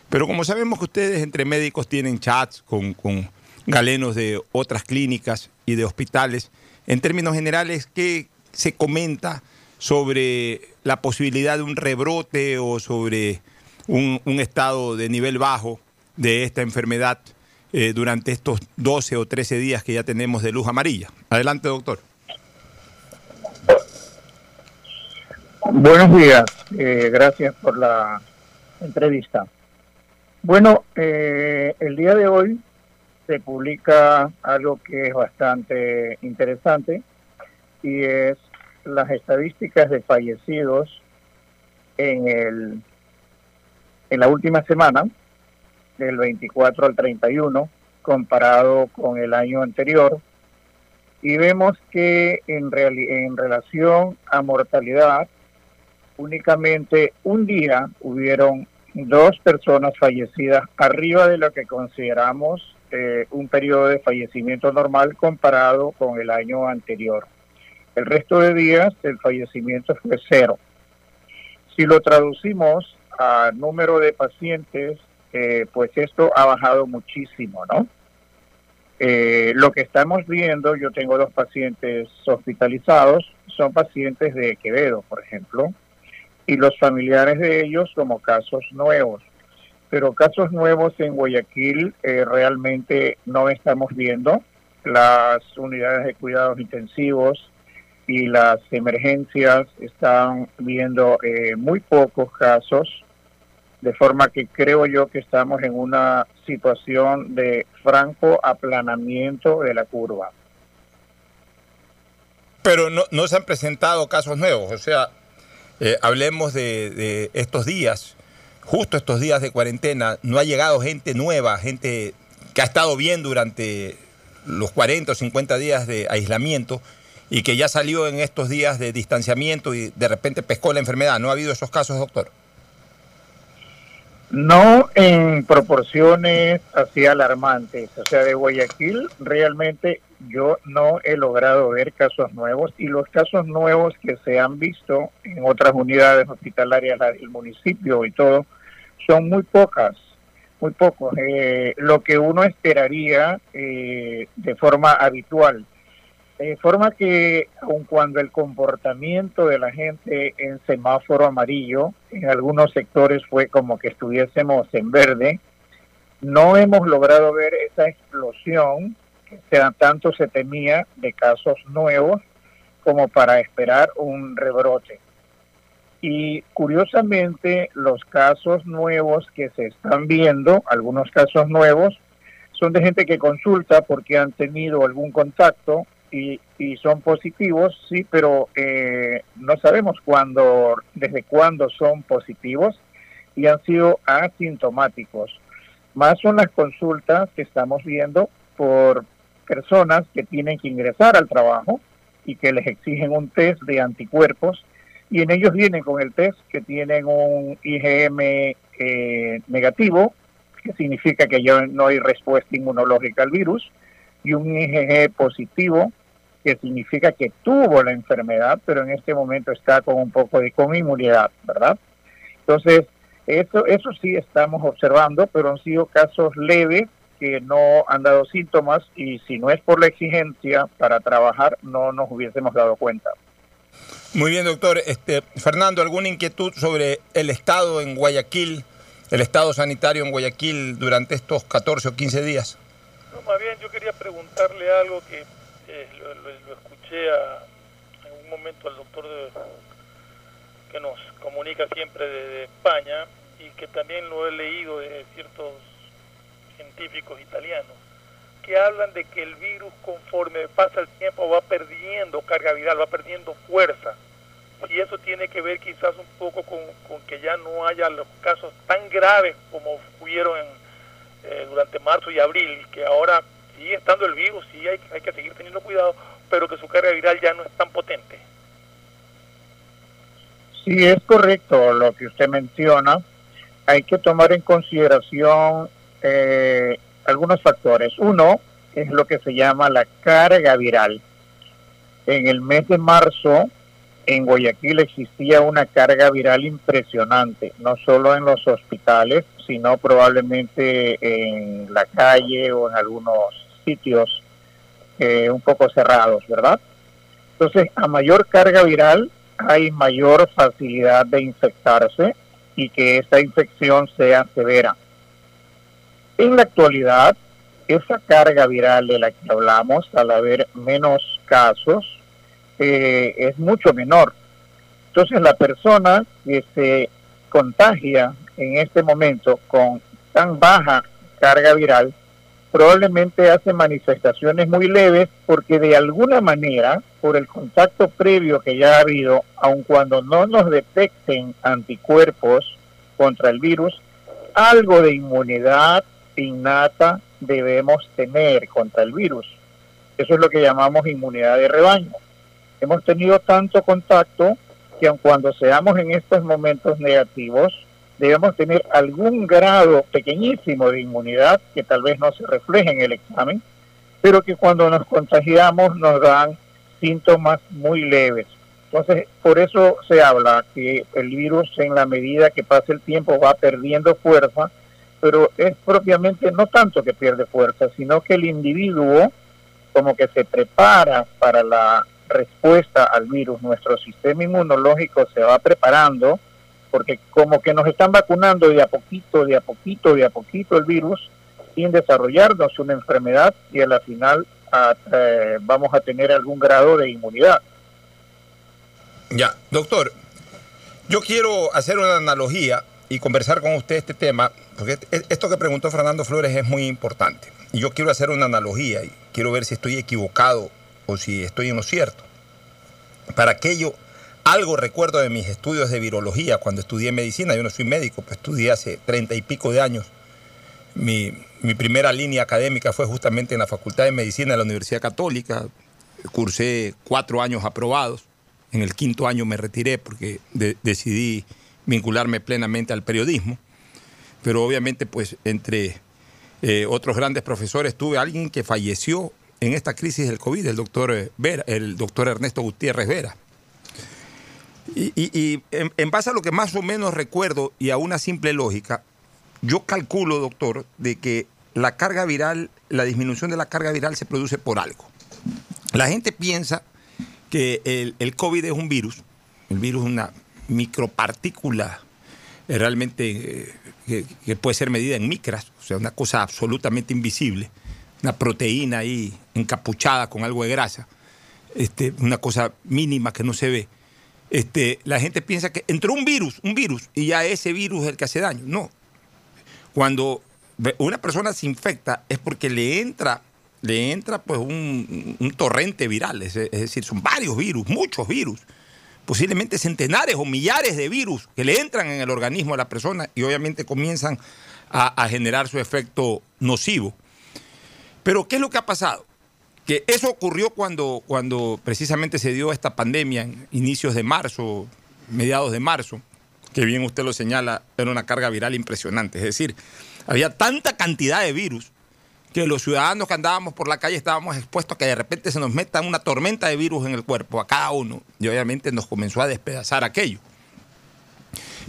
Pero como sabemos que ustedes entre médicos tienen chats con, galenos de otras clínicas y de hospitales, en términos generales, ¿qué se comenta sobre la posibilidad de un rebrote o sobre un, un estado de nivel bajo de esta enfermedad eh, durante estos 12 o 13 días que ya tenemos de luz amarilla? Adelante, doctor. Buenos días, eh, gracias por la entrevista. Bueno, eh, el día de hoy se publica algo que es bastante interesante y es las estadísticas de fallecidos en el en la última semana del 24 al 31 comparado con el año anterior y vemos que en, reali- en relación a mortalidad únicamente un día hubieron dos personas fallecidas arriba de lo que consideramos eh, un periodo de fallecimiento normal comparado con el año anterior. El resto de días el fallecimiento fue cero. Si lo traducimos a número de pacientes, eh, pues esto ha bajado muchísimo, ¿no? Eh, lo que estamos viendo, yo tengo dos pacientes hospitalizados, son pacientes de Quevedo, por ejemplo, y los familiares de ellos como casos nuevos. Pero casos nuevos en Guayaquil eh, realmente no estamos viendo. Las unidades de cuidados intensivos y las emergencias están viendo eh, muy pocos casos, de forma que creo yo que estamos en una situación de franco aplanamiento de la curva. Pero no, no se han presentado casos nuevos, o sea, eh, hablemos de, de estos días, justo estos días de cuarentena, no ha llegado gente nueva, gente que ha estado bien durante los 40 o 50 días de aislamiento y que ya salió en estos días de distanciamiento y de repente pescó la enfermedad. ¿No ha habido esos casos, doctor? No en proporciones así alarmantes. O sea, de Guayaquil realmente yo no he logrado ver casos nuevos y los casos nuevos que se han visto en otras unidades hospitalarias del municipio y todo son muy pocas, muy pocos. Eh, lo que uno esperaría eh, de forma habitual. De forma que, aun cuando el comportamiento de la gente en semáforo amarillo, en algunos sectores fue como que estuviésemos en verde, no hemos logrado ver esa explosión tanto se temía de casos nuevos como para esperar un rebrote. Y curiosamente, los casos nuevos que se están viendo, algunos casos nuevos, son de gente que consulta porque han tenido algún contacto y, y son positivos, sí, pero eh, no sabemos cuándo, desde cuándo son positivos y han sido asintomáticos. Más son las consultas que estamos viendo por personas que tienen que ingresar al trabajo y que les exigen un test de anticuerpos y en ellos vienen con el test que tienen un IgM eh, negativo, que significa que ya no hay respuesta inmunológica al virus, y un IgG positivo, que significa que tuvo la enfermedad, pero en este momento está con un poco de con inmunidad, ¿verdad? Entonces, eso, eso sí estamos observando, pero han sido casos leves que no han dado síntomas y si no es por la exigencia para trabajar, no nos hubiésemos dado cuenta. Muy bien, doctor. Este, Fernando, ¿alguna inquietud sobre el estado en Guayaquil el estado sanitario en Guayaquil durante estos 14 o 15 días? No, más bien yo quería preguntarle algo que eh, lo, lo- lo escuché a- en un momento al doctor de- que nos comunica siempre desde España y que también lo he leído de ciertos científicos italianos que hablan de que el virus conforme pasa el tiempo va perdiendo carga viral, va perdiendo fuerza. Y eso tiene que ver quizás un poco con, que ya no haya los casos tan graves como hubieron en, eh, durante marzo y abril, que ahora sigue estando el virus, sí hay, hay que seguir teniendo cuidado, pero que su carga viral ya no es tan potente. Sí, es correcto lo que usted menciona. Hay que tomar en consideración eh, algunos factores. Uno es lo que se llama la carga viral. En el mes de marzo, en Guayaquil existía una carga viral impresionante, no solo en los hospitales, sino probablemente en la calle o en algunos sitios eh, un poco cerrados, ¿verdad? Entonces, a mayor carga viral, hay mayor facilidad de infectarse y que esta infección sea severa. En la actualidad, esa carga viral de la que hablamos, al haber menos casos, eh, es mucho menor. Entonces, la persona que se contagia en este momento con tan baja carga viral, probablemente hace manifestaciones muy leves porque de alguna manera, por el contacto previo que ya ha habido, aun cuando no nos detecten anticuerpos contra el virus, algo de inmunidad innata debemos tener contra el virus. Eso es lo que llamamos inmunidad de rebaño. Hemos tenido tanto contacto que aun cuando seamos en estos momentos negativos, debemos tener algún grado pequeñísimo de inmunidad que tal vez no se refleje en el examen, pero que cuando nos contagiamos nos dan síntomas muy leves. Entonces, por eso se habla que el virus en la medida que pasa el tiempo va perdiendo fuerza, pero es propiamente no tanto que pierde fuerza, sino que el individuo como que se prepara para la respuesta al virus, nuestro sistema inmunológico se va preparando, porque como que nos están vacunando de a poquito, de a poquito, de a poquito el virus, sin desarrollarnos una enfermedad y a la final eh, vamos a tener algún grado de inmunidad. Ya, doctor, yo quiero hacer una analogía y conversar con usted este tema, porque e- esto que preguntó Fernando Flores es muy importante. Y yo quiero hacer una analogía y quiero ver si estoy equivocado o si estoy en lo cierto. Para aquello, algo recuerdo de mis estudios de virología cuando estudié medicina. Yo no soy médico, pues estudié hace treinta y pico de años. Mi, mi primera línea académica fue justamente en la Facultad de Medicina de la Universidad Católica. Cursé cuatro años aprobados. En el quinto año me retiré porque de- decidí vincularme plenamente al periodismo. Pero obviamente, pues entre eh, otros grandes profesores tuve a alguien que falleció en esta crisis del COVID, el doctor, eh, Vera, el doctor Ernesto Gutiérrez Vera. Y, en base a lo que más o menos recuerdo y a una simple lógica, yo calculo, doctor, de que la carga viral, la disminución de la carga viral se produce por algo. La gente piensa que el, el COVID es un virus, el virus es una micropartícula eh, realmente eh, que, puede ser medida en micras, o sea, una cosa absolutamente invisible, una proteína ahí encapuchada con algo de grasa, este, una cosa mínima que no se ve. Este, la gente piensa que entró un virus, un virus, y ya ese virus es el que hace daño. No. Cuando una persona se infecta es porque le entra, le entra pues un, un torrente viral, es, es decir, son varios virus, muchos virus, posiblemente centenares o millares de virus que le entran en el organismo de la persona y obviamente comienzan a, a generar su efecto nocivo. Pero ¿qué es lo que ha pasado? Que eso ocurrió cuando, cuando precisamente se dio esta pandemia en inicios de marzo, mediados de marzo, que bien usted lo señala, era una carga viral impresionante. Es decir, había tanta cantidad de virus que los ciudadanos que andábamos por la calle estábamos expuestos a que de repente se nos meta una tormenta de virus en el cuerpo, a cada uno, y obviamente nos comenzó a despedazar aquello.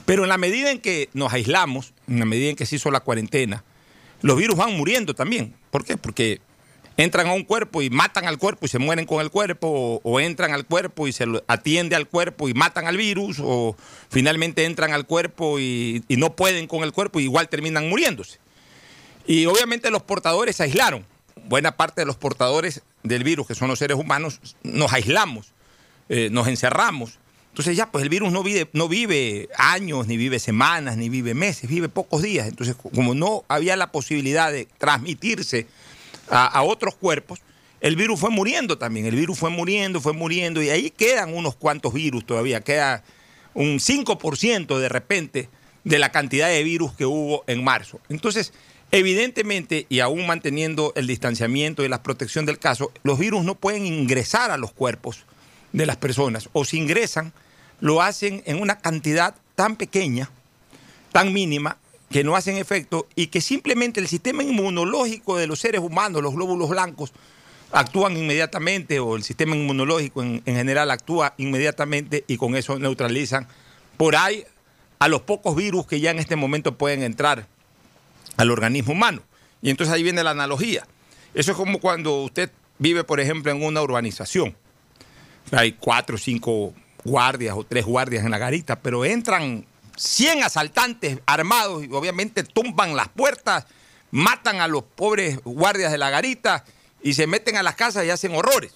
Pero en la medida en que nos aislamos, en la medida en que se hizo la cuarentena, los virus van muriendo también. ¿Por qué? Porque entran a un cuerpo y matan al cuerpo y se mueren con el cuerpo, o, entran al cuerpo y se atiende al cuerpo y matan al virus, o finalmente entran al cuerpo y no pueden con el cuerpo y igual terminan muriéndose. Y obviamente los portadores se aislaron. Buena parte de los portadores del virus, que son los seres humanos, nos aislamos, eh, nos encerramos. Entonces ya, pues el virus no vive, no vive años, ni vive semanas, ni vive meses, vive pocos días. Entonces, como no había la posibilidad de transmitirse a, a otros cuerpos, el virus fue muriendo también. El virus fue muriendo, fue muriendo, y ahí quedan unos cuantos virus todavía. Queda un 5% de repente de la cantidad de virus que hubo en marzo. Entonces, evidentemente, y aún manteniendo el distanciamiento y la protección del caso, los virus no pueden ingresar a los cuerpos de las personas, o si ingresan, lo hacen en una cantidad tan pequeña, tan mínima, que no hacen efecto y que simplemente el sistema inmunológico de los seres humanos, los glóbulos blancos, actúan inmediatamente o el sistema inmunológico en, en general actúa inmediatamente y con eso neutralizan por ahí a los pocos virus que ya en este momento pueden entrar al organismo humano. Y entonces ahí viene la analogía. Eso es como cuando usted vive, por ejemplo, en una urbanización. Hay cuatro o cinco guardias o tres guardias en la garita, pero entran 100 asaltantes armados y obviamente tumban las puertas, matan a los pobres guardias de la garita y se meten a las casas y hacen horrores.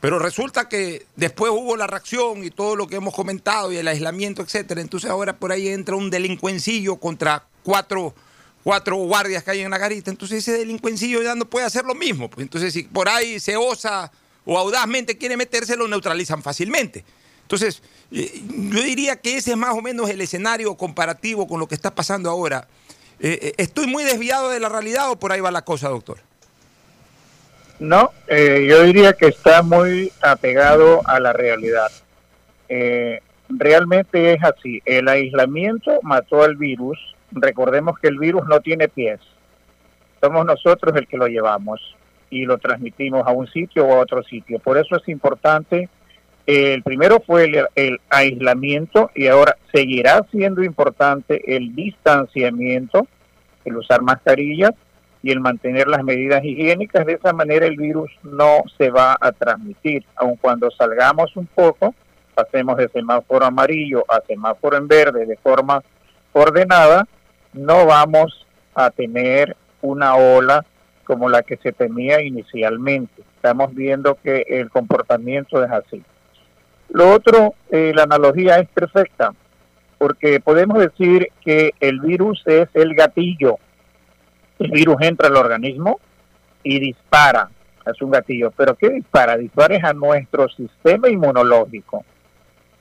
Pero resulta que después hubo la reacción y todo lo que hemos comentado y el aislamiento, etcétera. Entonces ahora por ahí entra un delincuencillo contra cuatro, cuatro guardias que hay en la garita. Entonces ese delincuencillo ya no puede hacer lo mismo. Pues entonces si por ahí se osa o audazmente quiere meterse, lo neutralizan fácilmente. Entonces, eh, yo diría que ese es más o menos el escenario comparativo con lo que está pasando ahora. Eh, eh, ¿Estoy muy desviado de la realidad o por ahí va la cosa, doctor? No, eh, yo diría que está muy apegado a la realidad. Eh, realmente es así. El aislamiento mató al virus. Recordemos que el virus no tiene pies. Somos nosotros el que lo llevamos y lo transmitimos a un sitio o a otro sitio. Por eso es importante. eh, el primero fue el, el aislamiento y ahora seguirá siendo importante el distanciamiento, el usar mascarillas y el mantener las medidas higiénicas. De esa manera el virus no se va a transmitir. Aun cuando salgamos un poco, pasemos de semáforo amarillo a semáforo en verde de forma ordenada, no vamos a tener una ola como la que se temía inicialmente. Estamos viendo que el comportamiento es así. Lo otro, eh, la analogía es perfecta, porque podemos decir que el virus es el gatillo. El virus entra al organismo y dispara, es un gatillo. ¿Pero qué dispara? Dispara es a nuestro sistema inmunológico.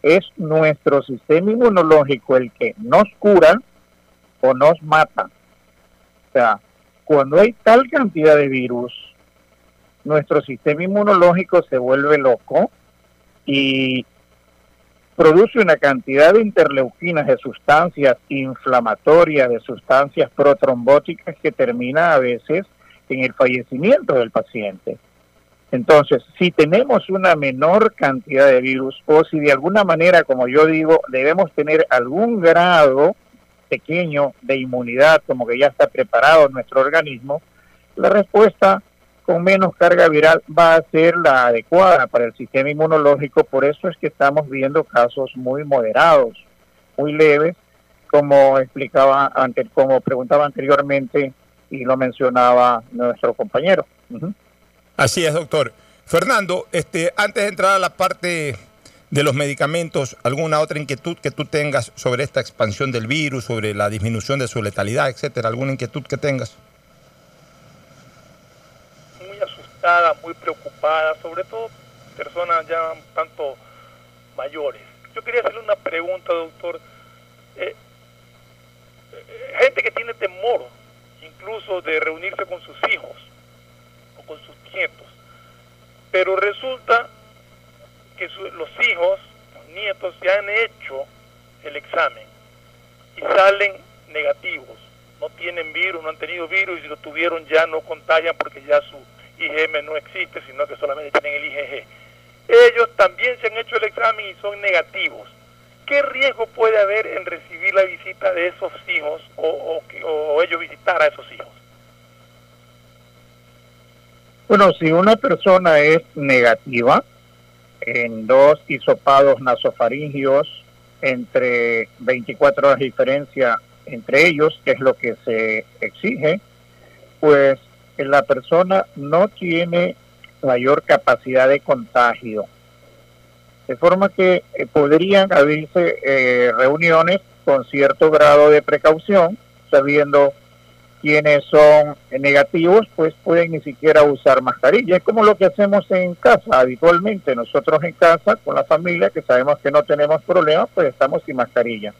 Es nuestro sistema inmunológico el que nos cura o nos mata. O sea, cuando hay tal cantidad de virus, nuestro sistema inmunológico se vuelve loco y produce una cantidad de interleuquinas, de sustancias inflamatorias, de sustancias protrombóticas que termina a veces en el fallecimiento del paciente. Entonces, si tenemos una menor cantidad de virus o si de alguna manera, como yo digo, debemos tener algún grado pequeño de inmunidad, como que ya está preparado nuestro organismo, la respuesta con menos carga viral va a ser la adecuada para el sistema inmunológico. Por eso es que estamos viendo casos muy moderados, muy leves, como explicaba, ante, como preguntaba anteriormente y lo mencionaba nuestro compañero. Así es, doctor. Fernando, este, antes de entrar a la parte de los medicamentos, ¿alguna otra inquietud que tú tengas sobre esta expansión del virus, sobre la disminución de su letalidad, etcétera? ¿Alguna inquietud que tengas? muy asustada, muy preocupada, sobre todo personas ya un tanto mayores. Yo quería hacerle una pregunta, doctor. Eh, eh, gente que tiene temor incluso de reunirse con sus hijos o con sus nietos, pero resulta que los hijos, los nietos, ya han hecho el examen y salen negativos. No tienen virus, no han tenido virus y si lo tuvieron ya no contagian porque ya su IgM no existe, sino que solamente tienen el IgG. Ellos también se han hecho el examen y son negativos. ¿Qué riesgo puede haber en recibir la visita de esos hijos o ellos visitar a esos hijos? Bueno, si una persona es negativa en dos hisopados nasofaringios entre 24 horas de diferencia entre ellos, que es lo que se exige, pues la persona no tiene mayor capacidad de contagio. De forma que eh, podrían haberse eh, reuniones con cierto grado de precaución, sabiendo quienes son negativos, pues pueden ni siquiera usar mascarilla. Es como lo que hacemos en casa habitualmente. Nosotros en casa, con la familia, que sabemos que no tenemos problemas, pues estamos sin mascarilla.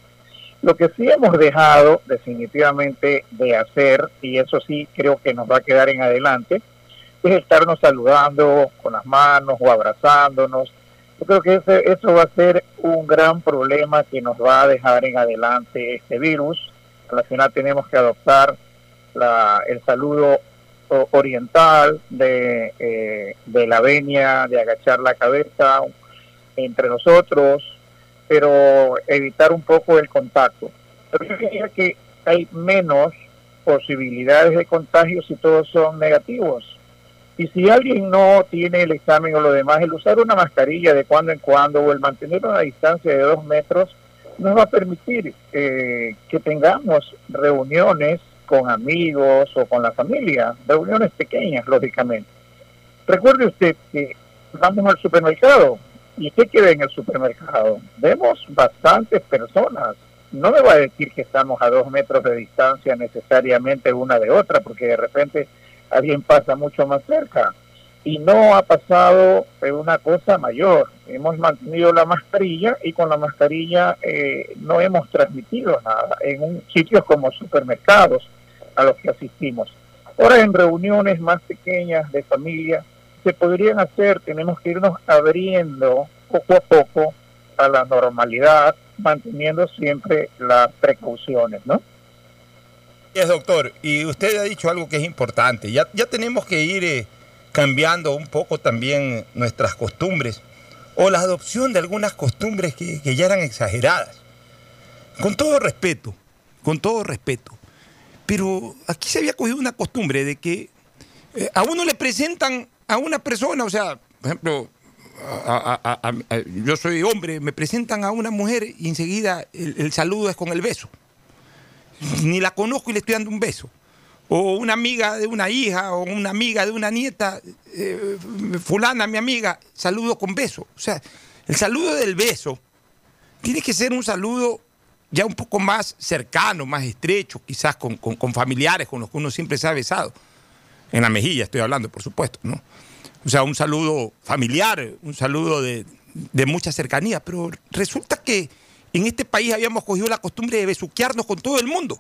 Lo que sí hemos dejado definitivamente de hacer, y eso sí creo que nos va a quedar en adelante, es estarnos saludando con las manos o abrazándonos. Yo creo que eso va a ser un gran problema que nos va a dejar en adelante este virus. Al final tenemos que adoptar la, el saludo oriental de, eh, de la venia, de agachar la cabeza entre nosotros, pero evitar un poco el contacto. Pero yo diría que hay menos posibilidades de contagio si todos son negativos. Y si alguien no tiene el examen o lo demás, el usar una mascarilla de cuando en cuando o el mantener una distancia de dos metros nos va a permitir eh, que tengamos reuniones con amigos o con la familia, reuniones pequeñas, lógicamente. Recuerde usted que vamos al supermercado y ¿qué queda en el supermercado? Vemos bastantes personas. No me va a decir que estamos a dos metros de distancia necesariamente una de otra, porque de repente alguien pasa mucho más cerca. Y no ha pasado una cosa mayor. Hemos mantenido la mascarilla y con la mascarilla eh, no hemos transmitido nada en sitios como supermercados a los que asistimos. Ahora en reuniones más pequeñas de familia se podrían hacer, tenemos que irnos abriendo poco a poco a la normalidad, manteniendo siempre las precauciones, ¿no? Es doctor, y usted ha dicho algo que es importante. Ya, ya tenemos que ir eh, cambiando un poco también nuestras costumbres o la adopción de algunas costumbres que, ya eran exageradas. Con todo respeto, con todo respeto. Pero aquí se había cogido una costumbre de que eh, a uno le presentan a una persona, o sea, por ejemplo, yo soy hombre, me presentan a una mujer y enseguida el saludo es con el beso. Ni la conozco y le estoy dando un beso. O una amiga de una hija o una amiga de una nieta, eh, fulana, mi amiga, saludo con beso. O sea, el saludo del beso tiene que ser un saludo ya un poco más cercano, más estrecho, quizás con, con- con familiares con los que uno siempre se ha besado. En la mejilla estoy hablando, por supuesto, ¿no? O sea, un saludo familiar, un saludo de, de mucha cercanía. Pero resulta que en este país habíamos cogido la costumbre de besuquearnos con todo el mundo.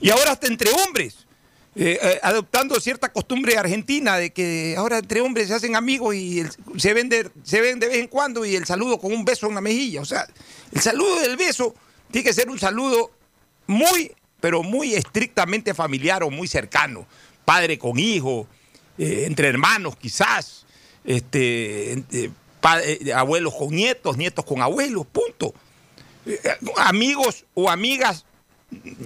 Y ahora hasta entre hombres. Eh, eh, adoptando cierta costumbre argentina de que ahora entre hombres se hacen amigos y se, ven de, se ven de vez en cuando y el saludo con un beso en la mejilla. O sea, el saludo del beso tiene que ser un saludo muy, pero muy estrictamente familiar o muy cercano. Padre con hijo, eh, entre hermanos quizás, este, pa- eh, abuelos con nietos, nietos con abuelos, punto. Amigos o amigas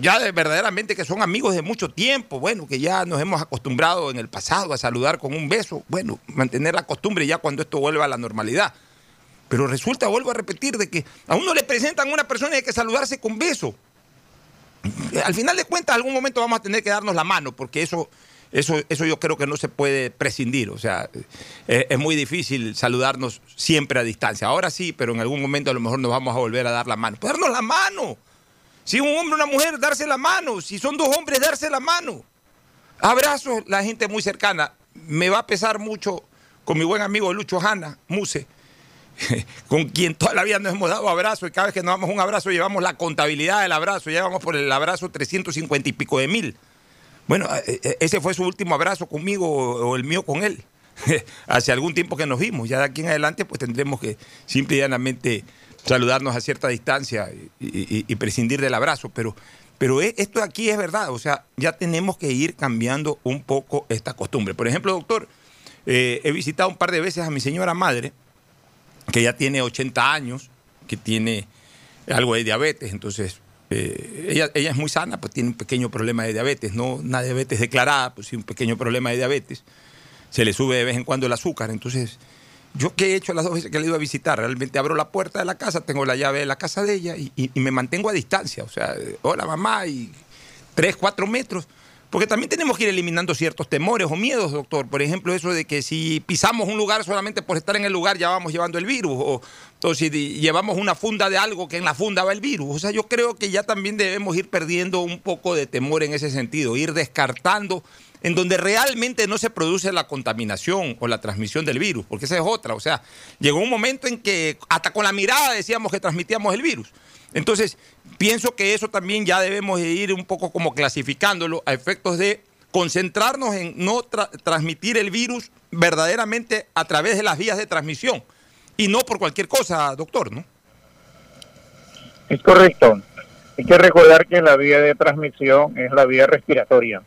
ya de verdaderamente que son amigos de mucho tiempo, bueno, que ya nos hemos acostumbrado en el pasado a saludar con un beso, bueno, mantener la costumbre ya cuando esto vuelva a la normalidad. Pero resulta, vuelvo a repetir, de que a uno le presentan a una persona y hay que saludarse con beso. Al final de cuentas, algún momento vamos a tener que darnos la mano, porque eso, eso, eso yo creo que no se puede prescindir. O sea, eh, es muy difícil saludarnos siempre a distancia. Ahora sí, pero en algún momento a lo mejor nos vamos a volver a dar la mano. Pues darnos la mano. Si un hombre o una mujer, darse la mano. Si son dos hombres, darse la mano. Abrazos, la gente muy cercana. Me va a pesar mucho con mi buen amigo Lucho Hanna, Muse, con quien toda la vida nos hemos dado abrazos y cada vez que nos damos un abrazo llevamos la contabilidad del abrazo, ya vamos por el abrazo 350 y pico de mil. Bueno, eh, eh, ese fue su último abrazo conmigo o el mío con él. Hace algún tiempo que nos vimos. Ya de aquí en adelante pues tendremos que simple y llanamente saludarnos a cierta distancia y, prescindir del abrazo. Pero, pero e- esto aquí es verdad. O sea, ya tenemos que ir cambiando un poco esta costumbre. Por ejemplo, doctor, eh, he visitado un par de veces a mi señora madre, que ya tiene 80 años, que tiene algo de diabetes, entonces eh, ella, ella es muy sana, pues tiene un pequeño problema de diabetes, no una diabetes declarada, pues sí un pequeño problema de diabetes. se le sube de vez en cuando el azúcar. Entonces, yo que he hecho las dos veces que le he ido a visitar, realmente abro la puerta de la casa, tengo la llave de la casa de ella y, me mantengo a distancia. O sea, eh, hola mamá, y tres, cuatro metros. Porque también tenemos que ir eliminando ciertos temores o miedos, doctor. Por ejemplo, eso de que si pisamos un lugar solamente por estar en el lugar ya vamos llevando el virus. O, o si llevamos una funda de algo que en la funda va el virus. O sea, yo creo que ya también debemos ir perdiendo un poco de temor en ese sentido. Ir descartando en donde realmente no se produce la contaminación o la transmisión del virus. Porque esa es otra. O sea, llegó un momento en que hasta con la mirada decíamos que transmitíamos el virus. Entonces, pienso que eso también ya debemos de ir un poco como clasificándolo a efectos de concentrarnos en no tra- transmitir el virus verdaderamente a través de las vías de transmisión y no por cualquier cosa, doctor, ¿no? Es correcto. Hay que recordar que la vía de transmisión es la vía respiratoria.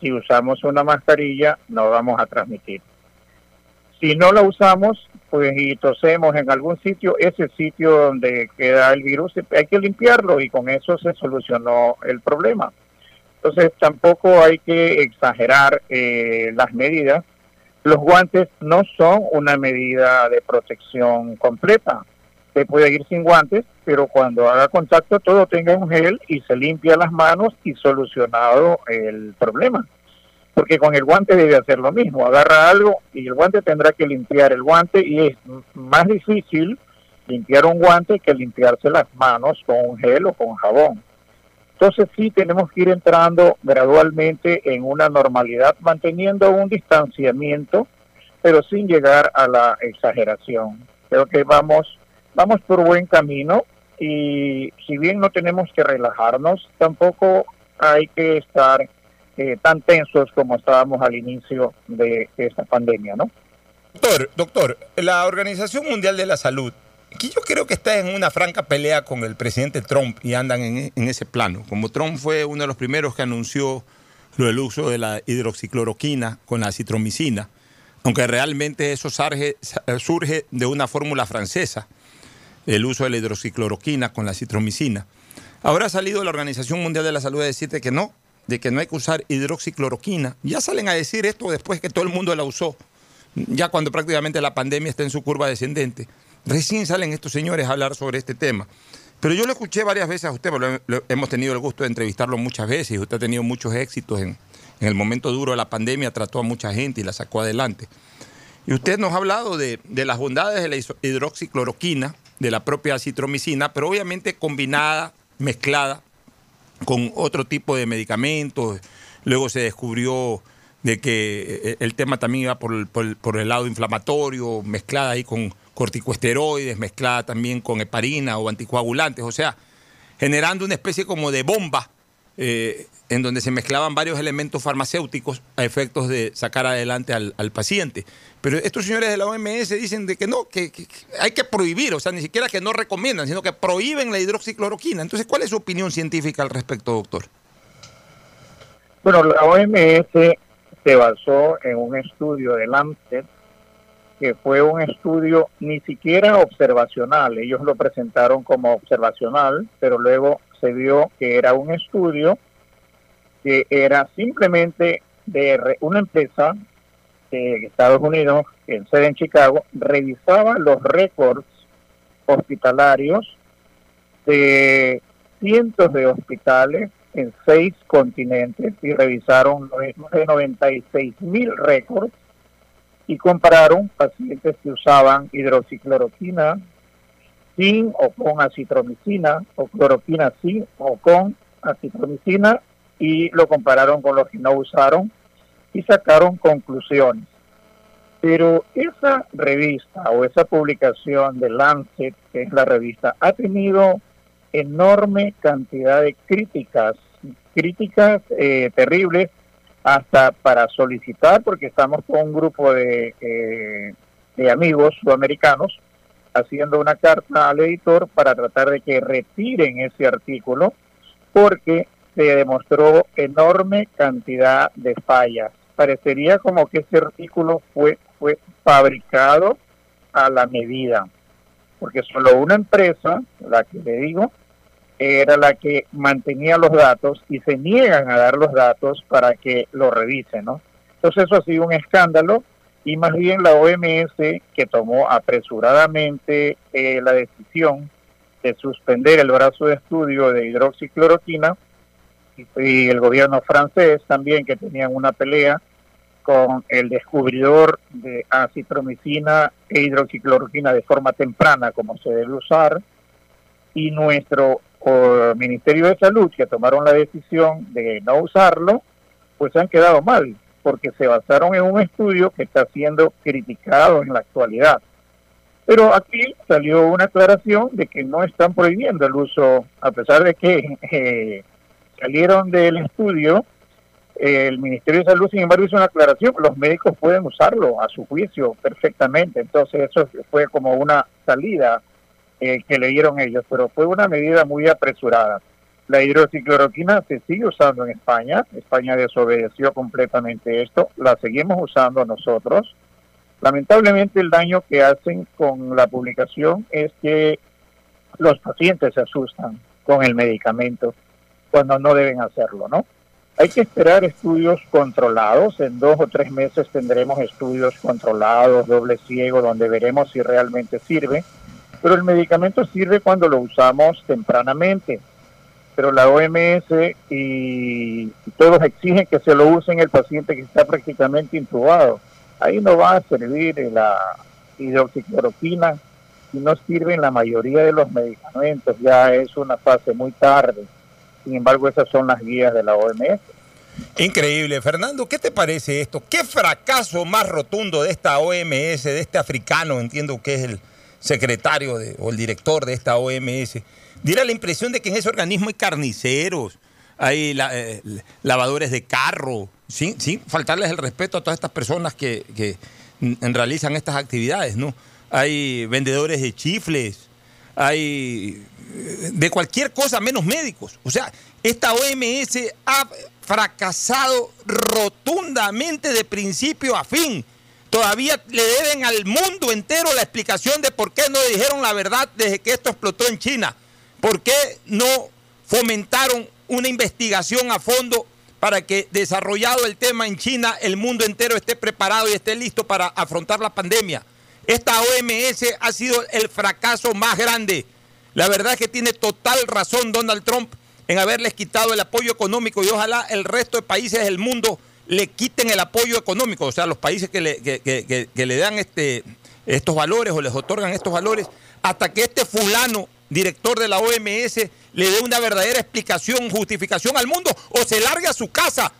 Si usamos una mascarilla, no vamos a transmitir. Si no la usamos, pues y tosemos en algún sitio, ese sitio donde queda el virus, hay que limpiarlo y con eso se solucionó el problema. Entonces tampoco hay que exagerar eh, las medidas. Los guantes no son una medida de protección completa. Se puede ir sin guantes, pero cuando haga contacto todo tenga un gel y se limpia las manos y solucionado el problema. Porque con el guante debe hacer lo mismo, agarra algo y el guante tendrá que limpiar el guante y es más difícil limpiar un guante que limpiarse las manos con un gel o con jabón. Entonces sí tenemos que ir entrando gradualmente en una normalidad, manteniendo un distanciamiento, pero sin llegar a la exageración. Creo que vamos, vamos por buen camino y si bien no tenemos que relajarnos, tampoco hay que estar eh, tan tensos como estábamos al inicio de esta pandemia, ¿no? Doctor, doctor, la Organización Mundial de la Salud, que yo creo que está en una franca pelea con el presidente Trump y andan en, ese plano. Como Trump fue uno de los primeros que anunció lo del uso de la hidroxicloroquina con la citromicina, aunque realmente eso surge de una fórmula francesa, el uso de la hidroxicloroquina con la citromicina. Ahora ha salido la Organización Mundial de la Salud a decirte que no, de que no hay que usar hidroxicloroquina. Ya salen a decir esto después que todo el mundo la usó ya cuando prácticamente la pandemia está en su curva descendente. Recién salen estos señores a hablar sobre este tema. Pero yo lo escuché varias veces a usted, hemos tenido el gusto de entrevistarlo muchas veces usted ha tenido muchos éxitos en, el momento duro de la pandemia, trató a mucha gente y la sacó adelante. Y usted nos ha hablado de, de las bondades de la hidroxicloroquina, de la propia citromicina, pero obviamente combinada, mezclada con otro tipo de medicamentos. Luego se descubrió de que eh, el tema también iba por por el lado inflamatorio, mezclada ahí con corticosteroides, mezclada también con heparina o anticoagulantes, o sea, generando una especie como de bomba eh, en donde se mezclaban varios elementos farmacéuticos a efectos de sacar adelante al, al paciente. Pero estos señores de la OMS dicen de que no, que, hay que prohibir, o sea, ni siquiera que no recomiendan, sino que prohíben la hidroxicloroquina. Entonces, ¿cuál es su opinión científica al respecto, doctor? Bueno, la OMS se basó en un estudio de Lancet, que fue un estudio ni siquiera observacional. Ellos lo presentaron como observacional, pero luego se vio que era un estudio que era simplemente de una empresa Estados Unidos, en sede en Chicago, revisaba los récords hospitalarios de cientos de hospitales en seis continentes y revisaron más de 96 mil récords y compararon pacientes que usaban hidroxicloroquina sin o con acitromicina o cloroquina sin o con acitromicina y lo compararon con los que no usaron y sacaron conclusiones. Pero esa revista o esa publicación de Lancet, que es la revista, ha tenido enorme cantidad de críticas, críticas eh, terribles, hasta para solicitar, porque estamos con un grupo de, eh, de amigos sudamericanos haciendo una carta al editor para tratar de que retiren ese artículo, porque se demostró enorme cantidad de fallas. Parecería como que ese artículo fue, fue fabricado a la medida, porque solo una empresa, la que le digo, era la que mantenía los datos y se niegan a dar los datos para que lo revisen, ¿no? Entonces eso ha sido un escándalo y más bien la OMS que tomó apresuradamente eh, la decisión de suspender el brazo de estudio de hidroxicloroquina y el gobierno francés también que tenían una pelea con el descubridor de acitromicina e hidroxicloroquina de forma temprana como se debe usar y nuestro Ministerio de Salud que tomaron la decisión de no usarlo pues han quedado mal porque se basaron en un estudio que está siendo criticado en la actualidad. Pero aquí salió una aclaración de que no están prohibiendo el uso, a pesar de que eh, salieron del estudio, el Ministerio de Salud, sin embargo, hizo una aclaración, los médicos pueden usarlo a su juicio perfectamente, entonces eso fue como una salida eh, que le dieron ellos, pero fue una medida muy apresurada. La hidroxicloroquina se sigue usando en España. España desobedeció completamente esto. La seguimos usando nosotros. Lamentablemente el daño que hacen con la publicación es que los pacientes se asustan con el medicamento cuando no deben hacerlo, ¿no? Hay que esperar estudios controlados. En dos o tres meses tendremos estudios controlados, doble ciego, donde veremos si realmente sirve. Pero el medicamento sirve cuando lo usamos tempranamente pero la OMS y, todos exigen que se lo use en el paciente que está prácticamente intubado. Ahí no va a servir la hidroxicloroquina y no sirven la mayoría de los medicamentos, ya es una fase muy tarde. Sin embargo, esas son las guías de la OMS. Increíble. Fernando, ¿qué te parece esto? ¿Qué fracaso más rotundo de esta OMS, de este africano, entiendo que es el secretario o el director de esta OMS? diera la impresión de que en ese organismo hay carniceros, hay eh, lavadores de carro, sin, faltarles el respeto a todas estas personas que, realizan estas actividades, ¿no? Hay vendedores de chifles, hay de cualquier cosa menos médicos. O sea, esta OMS ha fracasado rotundamente de principio a fin. Todavía le deben al mundo entero la explicación de por qué no dijeron la verdad desde que esto explotó en China. ¿Por qué no fomentaron una investigación a fondo para que desarrollado el tema en China, el mundo entero esté preparado y esté listo para afrontar la pandemia? Esta OMS ha sido el fracaso más grande. La verdad es que tiene total razón Donald Trump en haberles quitado el apoyo económico y ojalá el resto de países del mundo le quiten el apoyo económico, o sea, los países que le, dan este, estos valores o les otorgan estos valores, hasta que este fulano director de la OMS, le dé una verdadera explicación, justificación al mundo o se largue a su casa.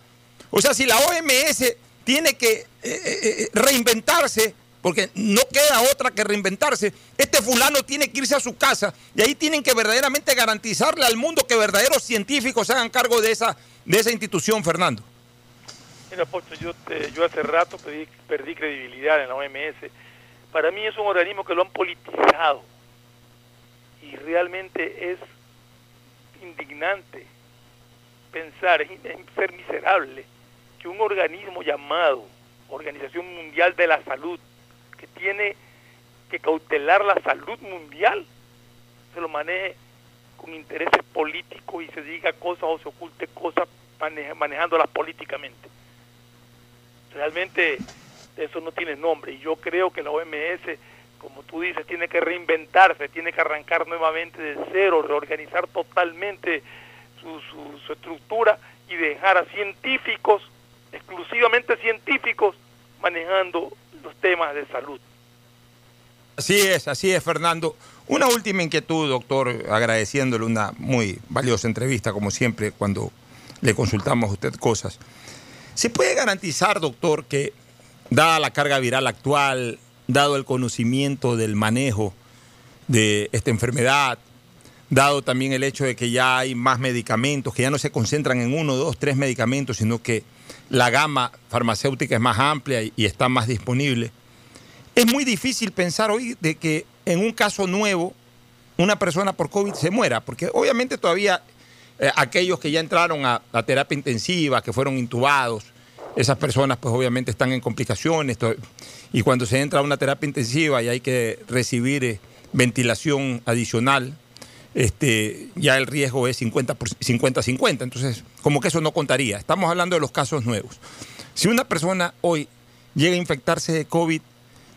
O sea, si la OMS tiene que eh, eh, eh, reinventarse, porque no queda otra que reinventarse, este fulano tiene que irse a su casa y ahí tienen que verdaderamente garantizarle al mundo que verdaderos científicos se hagan cargo de esa, de esa institución, Fernando. Mira, Pocho, yo, hace rato perdí, perdí credibilidad en la OMS. Para mí es un organismo que lo han politizado y realmente es indignante pensar, es, ser miserable, que un organismo llamado Organización Mundial de la Salud, que tiene que cautelar la salud mundial, se lo maneje con intereses políticos y se diga cosas o se oculte cosas manejándolas políticamente. Realmente eso no tiene nombre y yo creo que la OMS como tú dices, tiene que reinventarse, tiene que arrancar nuevamente de cero, reorganizar totalmente su, estructura y dejar a científicos, exclusivamente científicos, manejando los temas de salud. Así es, así es, Fernando. Una última inquietud, doctor, agradeciéndole una muy valiosa entrevista, como siempre, cuando le consultamos a usted cosas. ¿Se puede garantizar, doctor, que dada la carga viral actual, dado el conocimiento del manejo de esta enfermedad, dado también el hecho de que ya hay más medicamentos, que ya no se concentran en uno, dos, tres medicamentos, sino que la gama farmacéutica es más amplia y está más disponible. Es muy difícil pensar hoy de que en un caso nuevo una persona por COVID se muera, porque obviamente todavía eh, aquellos que ya entraron a la terapia intensiva, que fueron intubados, esas personas pues obviamente están en complicaciones y cuando se entra a una terapia intensiva y hay que recibir eh, ventilación adicional, este, ya el riesgo es 50-50, entonces como que eso no contaría. Estamos hablando de los casos nuevos. Si una persona hoy llega a infectarse de COVID,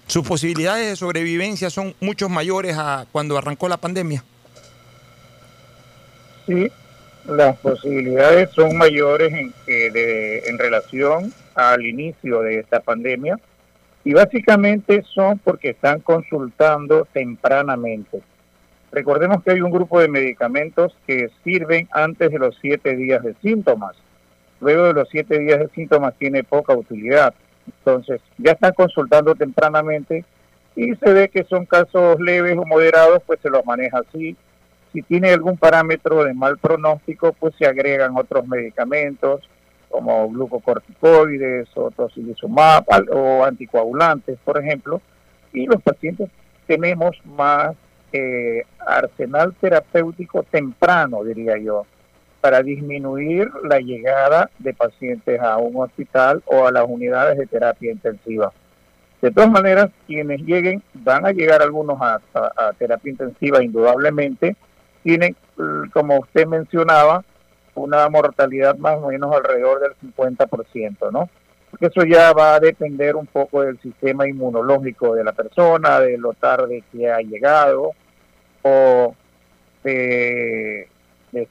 sus posibilidades de sobrevivencia son mucho mayores a cuando arrancó la pandemia. Sí, las posibilidades son mayores en, en relación al inicio de esta pandemia y básicamente son porque están consultando tempranamente. Recordemos que hay un grupo de medicamentos que sirven antes de los siete días de síntomas. Luego de los siete días de síntomas tiene poca utilidad. Entonces, ya están consultando tempranamente y se ve que son casos leves o moderados, pues se los maneja así. Si tiene algún parámetro de mal pronóstico, pues se agregan otros medicamentos como glucocorticoides o tocilizumab o anticoagulantes, por ejemplo, y los pacientes tenemos más eh, arsenal terapéutico temprano, diría yo, para disminuir la llegada de pacientes a un hospital o a las unidades de terapia intensiva. De todas maneras, quienes lleguen, van a llegar algunos a, a- terapia intensiva indudablemente, tienen, mm, como usted mencionaba, una mortalidad más o menos alrededor del 50%, ¿no? Porque eso ya va a depender un poco del sistema inmunológico de la persona, de lo tarde que ha llegado, o de,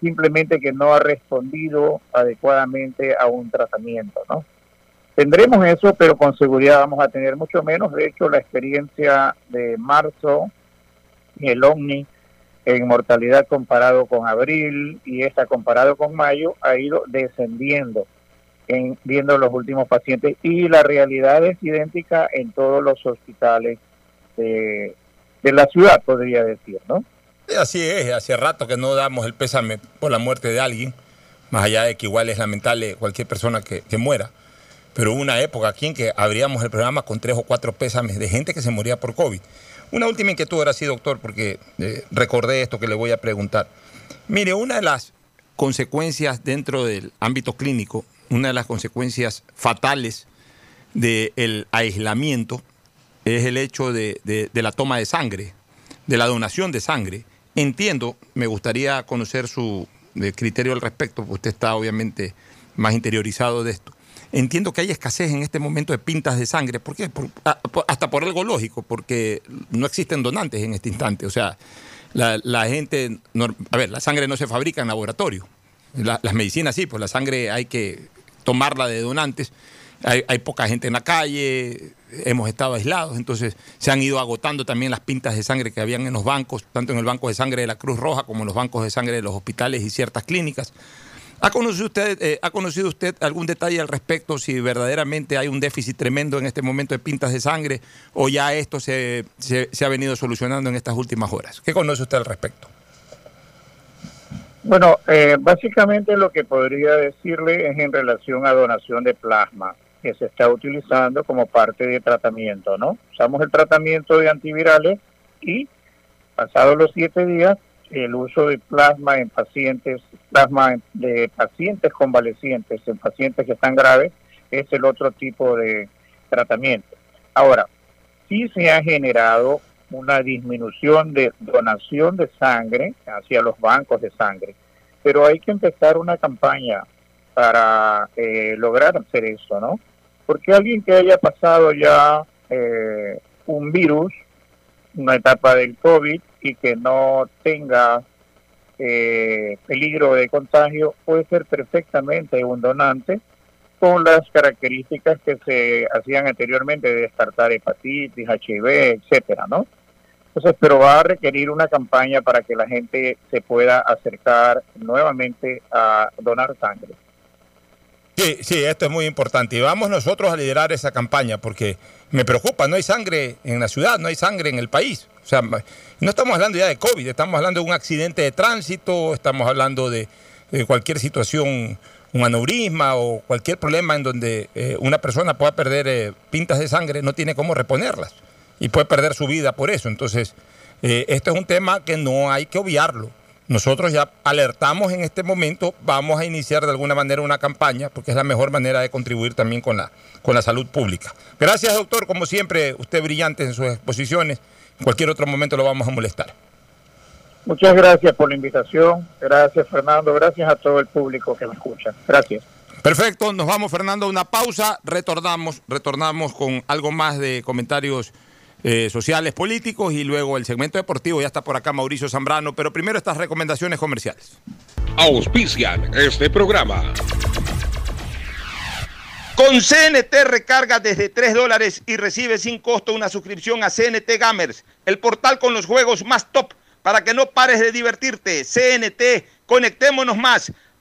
simplemente que no ha respondido adecuadamente a un tratamiento, ¿no? Tendremos eso, pero con seguridad vamos a tener mucho menos. De hecho, la experiencia de marzo, el OVNI, en mortalidad comparado con abril y esta comparado con mayo, ha ido descendiendo en viendo los últimos pacientes y la realidad es idéntica en todos los hospitales de, de la ciudad, podría decir, ¿no? Sí, Así es, hace rato que no damos el pésame por la muerte de alguien, más allá de que igual es lamentable cualquier persona que, que muera. Pero hubo una época aquí en que abríamos el programa con tres o cuatro pésames de gente que se moría por COVID. Una última inquietud ahora sí, doctor, porque eh, recordé esto que le voy a preguntar. Mire, una de las consecuencias dentro del ámbito clínico, una de las consecuencias fatales del aislamiento es el hecho de, de- la toma de sangre, de la donación de sangre. Entiendo, me gustaría conocer su eh, criterio al respecto, porque usted está obviamente más interiorizado de esto. Entiendo que hay escasez en este momento de pintas de sangre. ¿Por qué? Por- a- por- hasta por algo lógico, porque no existen donantes en este instante. O sea, la, la gente, a ver, la sangre no se fabrica en laboratorio. La- las medicinas sí, pues la sangre hay que tomarla de donantes. Hay, hay poca gente en la calle, hemos estado aislados, entonces se han ido agotando también las pintas de sangre que habían en los bancos, tanto en el banco de sangre de la Cruz Roja como en los bancos de sangre de los hospitales y ciertas clínicas. ¿Ha conocido usted, eh, ¿ha conocido usted algún detalle al respecto si verdaderamente hay un déficit tremendo en este momento de pintas de sangre o ya esto se, se- se ha venido solucionando en estas últimas horas? ¿Qué conoce usted al respecto? Bueno, eh, básicamente lo que podría decirle es en relación a donación de plasma, que se está utilizando como parte de tratamiento, ¿no? Usamos el tratamiento de antivirales y pasados los siete días, el uso de plasma en pacientes, plasma de pacientes convalecientes, en pacientes que están graves, es el otro tipo de tratamiento. Ahora, sí se ha generado una disminución de donación de sangre hacia los bancos de sangre, pero hay que empezar una campaña para eh, lograr hacer eso, ¿no? Porque alguien que haya pasado ya eh, un virus, una etapa del COVID y que no tenga eh, peligro de contagio, puede ser perfectamente un donante con las características que se hacían anteriormente de descartar hepatitis, HIV, etcétera, ¿no? Entonces, pero va a requerir una campaña para que la gente se pueda acercar nuevamente a donar sangre. Sí, sí, esto es muy importante. Y vamos nosotros a liderar esa campaña porque me preocupa, no hay sangre en la ciudad, no hay sangre en el país. O sea, no estamos hablando ya de COVID, estamos hablando de un accidente de tránsito, estamos hablando de, de cualquier situación, un aneurisma o cualquier problema en donde eh, una persona pueda perder eh, pintas de sangre, no tiene cómo reponerlas y puede perder su vida por eso. Entonces, eh, esto es un tema que no hay que obviarlo. Nosotros ya alertamos en este momento, vamos a iniciar de alguna manera una campaña, porque es la mejor manera de contribuir también con la, con la salud pública. Gracias, doctor, como siempre, usted brillante en sus exposiciones. En cualquier otro momento lo vamos a molestar. Muchas gracias por la invitación. Gracias, Fernando. Gracias a todo el público que me escucha. Gracias. Perfecto, nos vamos Fernando a una pausa, retornamos, retornamos con algo más de comentarios eh, sociales, políticos y luego el segmento deportivo, ya está por acá Mauricio Zambrano, pero primero estas recomendaciones comerciales. Auspician este programa. Con CNT recarga desde 3 dólares y recibe sin costo una suscripción a CNT Gamers, el portal con los juegos más top para que no pares de divertirte. CNT, conectémonos más.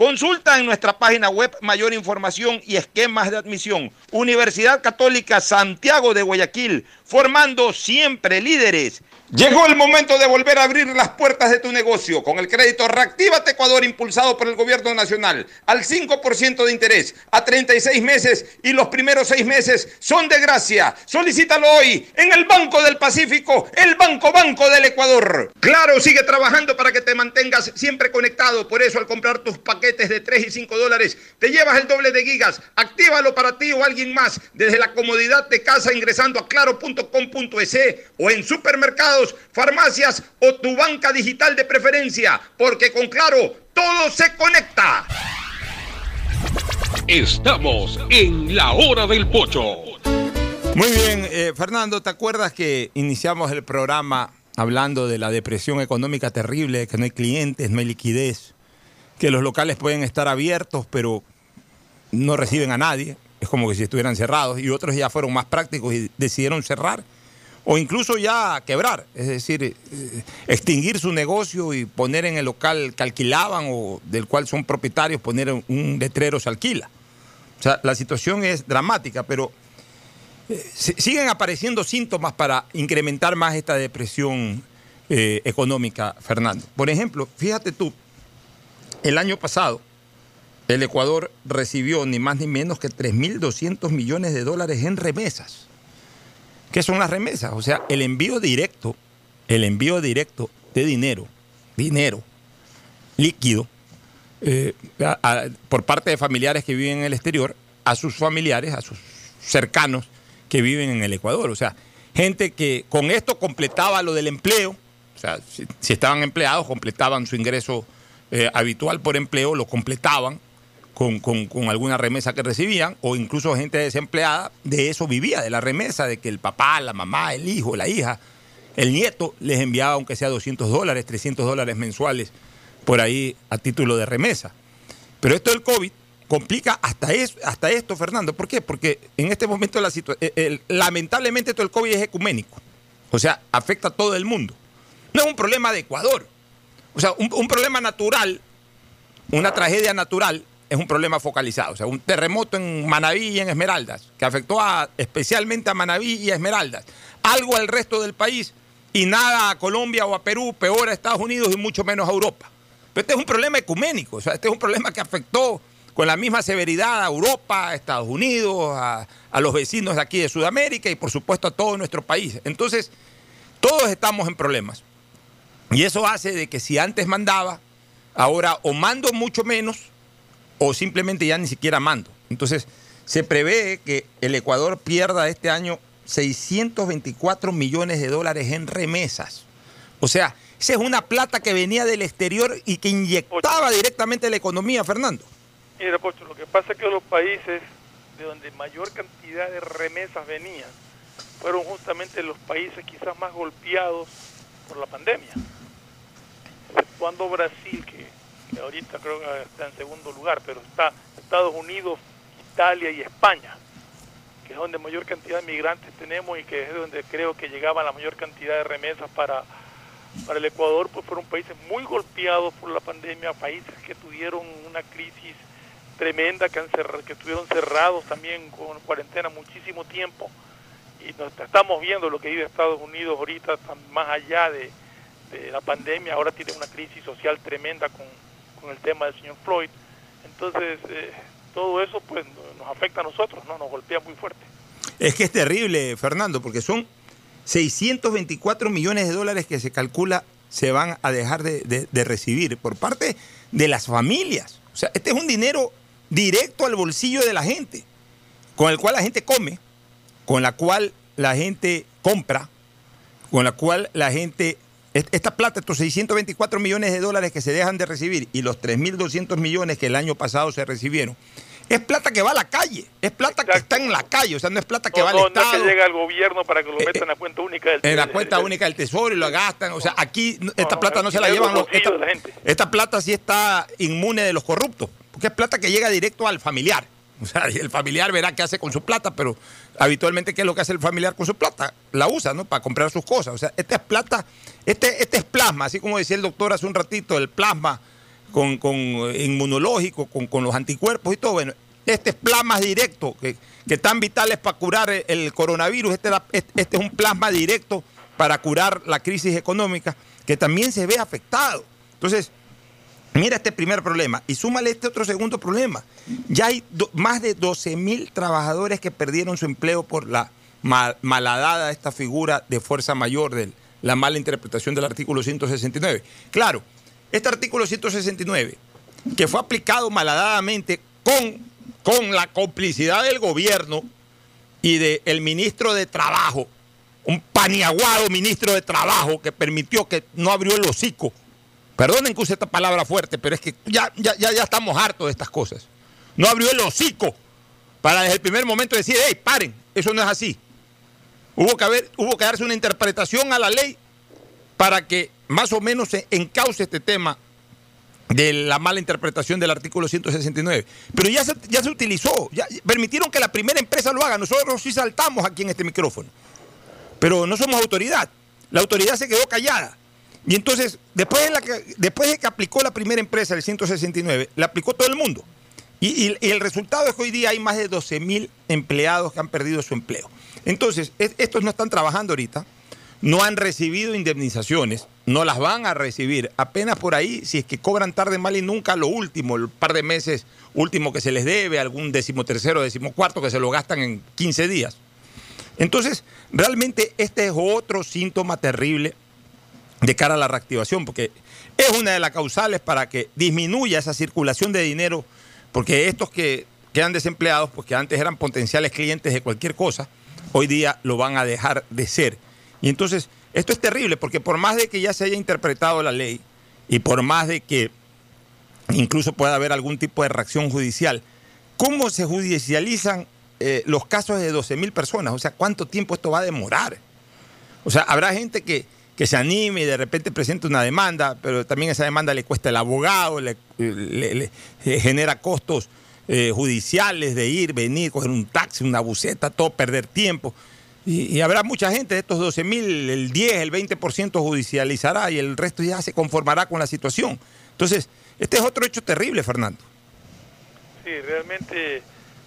Consulta en nuestra página web mayor información y esquemas de admisión. Universidad Católica Santiago de Guayaquil, formando siempre líderes. Llegó el momento de volver a abrir las puertas de tu negocio con el crédito Reactívate Ecuador impulsado por el gobierno nacional al 5% de interés a 36 meses y los primeros 6 meses son de gracia. Solicítalo hoy en el Banco del Pacífico, el Banco Banco del Ecuador. Claro, sigue trabajando para que te mantengas siempre conectado. Por eso al comprar tus paquetes de 3 y 5 dólares te llevas el doble de gigas. Actívalo para ti o alguien más desde la comodidad de casa ingresando a claro.com.es o en supermercados farmacias o tu banca digital de preferencia, porque con Claro todo se conecta. Estamos en la hora del pocho. Muy bien, eh, Fernando, ¿te acuerdas que iniciamos el programa hablando de la depresión económica terrible, que no hay clientes, no hay liquidez, que los locales pueden estar abiertos, pero no reciben a nadie, es como que si estuvieran cerrados, y otros ya fueron más prácticos y decidieron cerrar o incluso ya quebrar, es decir, eh, extinguir su negocio y poner en el local que alquilaban o del cual son propietarios, poner un letrero se alquila. O sea, la situación es dramática, pero eh, siguen apareciendo síntomas para incrementar más esta depresión eh, económica, Fernando. Por ejemplo, fíjate tú, el año pasado el Ecuador recibió ni más ni menos que 3.200 millones de dólares en remesas. ¿Qué son las remesas? O sea, el envío directo, el envío directo de dinero, dinero líquido, eh, por parte de familiares que viven en el exterior, a sus familiares, a sus cercanos que viven en el Ecuador. O sea, gente que con esto completaba lo del empleo, o sea, si, estaban empleados, completaban su ingreso eh, habitual por empleo, lo completaban con, alguna remesa que recibían, o incluso gente desempleada, de eso vivía, de la remesa, de que el papá, la mamá, el hijo, la hija, el nieto les enviaba aunque sea 200 dólares, 300 dólares mensuales por ahí a título de remesa. Pero esto del COVID complica hasta, eso, hasta esto, Fernando. ¿Por qué? Porque en este momento la situación, lamentablemente todo el COVID es ecuménico. O sea, afecta a todo el mundo. No es un problema de Ecuador. O sea, un problema natural, una tragedia natural, es un problema focalizado. O sea, un terremoto en Manabí y en Esmeraldas, que afectó especialmente a Manabí y a Esmeraldas. Algo al resto del país y nada a Colombia o a Perú, peor a Estados Unidos y mucho menos a Europa. Pero este es un problema ecuménico, o sea, este es un problema que afectó con la misma severidad a Europa, a Estados Unidos, a, a los vecinos de aquí de Sudamérica y por supuesto a todo nuestro país. Entonces, todos estamos en problemas. Y eso hace de que si antes mandaba, ahora o mando mucho menos o simplemente ya ni siquiera mando. Entonces, se prevé que el Ecuador pierda este año 624 millones de dólares en remesas. O sea, esa es una plata que venía del exterior y que inyectaba directamente la economía, Fernando. Mira, Pocho, lo que pasa es que los países de donde mayor cantidad de remesas venían fueron justamente los países quizás más golpeados por la pandemia. Exceptuando Brasil, que ahorita creo que está en segundo lugar, pero está Estados Unidos Italia y España, que es donde mayor cantidad de migrantes tenemos y que es donde creo que llegaba la mayor cantidad de remesas para, para el Ecuador, pues fueron países muy golpeados por la pandemia, países que tuvieron una crisis tremenda, que, han cerr- que estuvieron cerrados también con cuarentena muchísimo tiempo. Y nos estamos viendo lo que vive Estados Unidos ahorita, más allá de, de la pandemia, ahora tiene una crisis social tremenda con, con el tema del señor Floyd. Entonces, eh, todo eso pues nos afecta a nosotros, ¿no? Nos golpea muy fuerte. Es que es terrible, Fernando, porque son 624 millones de dólares que se calcula se van a dejar de, de- de recibir por parte de las familias. O sea, este es un dinero directo al bolsillo de la gente, con el cual la gente come, con la cual la gente compra, con la cual la gente... est- Esta plata, estos 624 millones de dólares que se dejan de recibir y los 3.200 millones que el año pasado se recibieron, es plata que va a la calle, es plata que está en la calle, o sea, no es plata que No, va no, al no es Estado. que llega al gobierno para que lo meta en la cuenta única del En la cuenta única del tesoro y lo gastan. O sea, aquí no- esta no, plata no se la llevan los. Esta, de la gente. esta plata sí está inmune de los corruptos. Porque es plata que llega directo al familiar. O sea, y el familiar verá qué hace con su plata, pero habitualmente, ¿qué es lo que hace el familiar con su plata? La usa, ¿no? Para comprar sus cosas. O sea, esta es plata, este, este es plasma, así como decía el doctor hace un ratito, el plasma con, con eh, inmunológico, con, con los anticuerpos y todo. Bueno, este es plasma directo, que, que tan vital es para curar el, el coronavirus. Este este es un plasma directo para curar la crisis económica, que también se ve afectado. Entonces, Mira este primer problema y súmale este otro segundo problema. Ya hay más de 12 mil trabajadores que perdieron su empleo por la mal- esta figura de fuerza mayor de la mala interpretación del artículo 169. Claro, este artículo 169, que fue aplicado malhadadamente con, con la complicidad del gobierno y del ministro de Trabajo, un paniaguado ministro de Trabajo que permitió que no abrió el hocico Perdonen que use esta palabra fuerte, pero es que ya, ya, ya, ya estamos hartos de estas cosas. No abrió el hocico para desde el primer momento decir, hey, paren, eso no es así. Hubo que, haber, hubo que darse una interpretación a la ley para que más o menos se encauce este tema de la mala interpretación del artículo 169. Pero ya se, ya se utilizó, ya permitieron que la primera empresa lo haga. Nosotros sí saltamos aquí en este micrófono. Pero no somos autoridad. La autoridad se quedó callada. Y entonces, después de, que, después de que aplicó la primera empresa, el 169, la aplicó todo el mundo. Y, el resultado es que hoy día hay más de 12 mil empleados que han perdido su empleo. Entonces, es- estos no están trabajando ahorita, no han recibido indemnizaciones, no las van a recibir. Apenas por ahí, si es que cobran tarde, mal y nunca, lo último, el par de meses último que se les debe, algún decimotercero, decimocuarto que se lo gastan en 15 días. Entonces, realmente este es otro síntoma terrible de cara a la reactivación, porque es una de las causales para que disminuya esa circulación de dinero, porque estos que quedan desempleados, pues que antes eran potenciales clientes de cualquier cosa, hoy día lo van a dejar de ser. Y entonces, esto es terrible, porque por más de que ya se haya interpretado la ley y por más de que incluso pueda haber algún tipo de reacción judicial, ¿cómo se judicializan eh, los casos de 12 mil personas? O sea, ¿cuánto tiempo esto va a demorar? O sea, habrá gente que, que se anime y de repente presente una demanda, pero también esa demanda le cuesta el abogado, le, genera costos eh, judiciales de ir, venir, coger un taxi, una buceta, todo, perder tiempo. Y, habrá mucha gente de estos 12 mil, el 10, el 20% judicializará y el resto ya se conformará con la situación. Entonces, este es otro hecho terrible, Fernando. Sí, realmente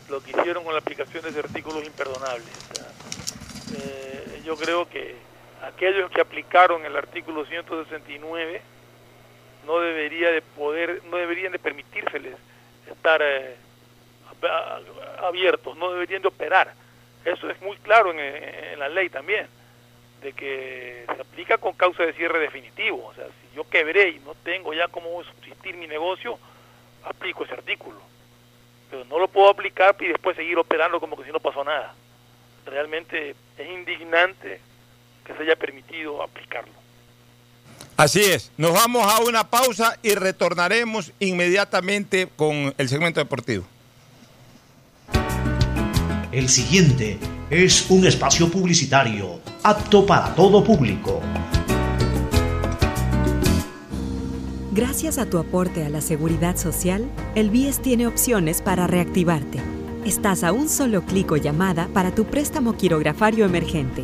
lo que hicieron con la aplicación de ese artículo es imperdonable. Eh, yo creo que aquellos que aplicaron el artículo 169 no debería de poder, no deberían de permitírseles estar eh, abiertos, no deberían de operar. Eso es muy claro en, en la ley también, de que se aplica con causa de cierre definitivo. O sea, si yo quebré y no tengo ya cómo subsistir mi negocio, aplico ese artículo. Pero no lo puedo aplicar y después seguir operando como que si no pasó nada. Realmente es indignante que se haya permitido aplicarlo. Así es. Nos vamos a una pausa y retornaremos inmediatamente con el segmento deportivo. El siguiente es un espacio publicitario apto para todo público. Gracias a tu aporte a la seguridad social, el BIES tiene opciones para reactivarte. Estás a un solo clic o llamada para tu préstamo quirografario emergente.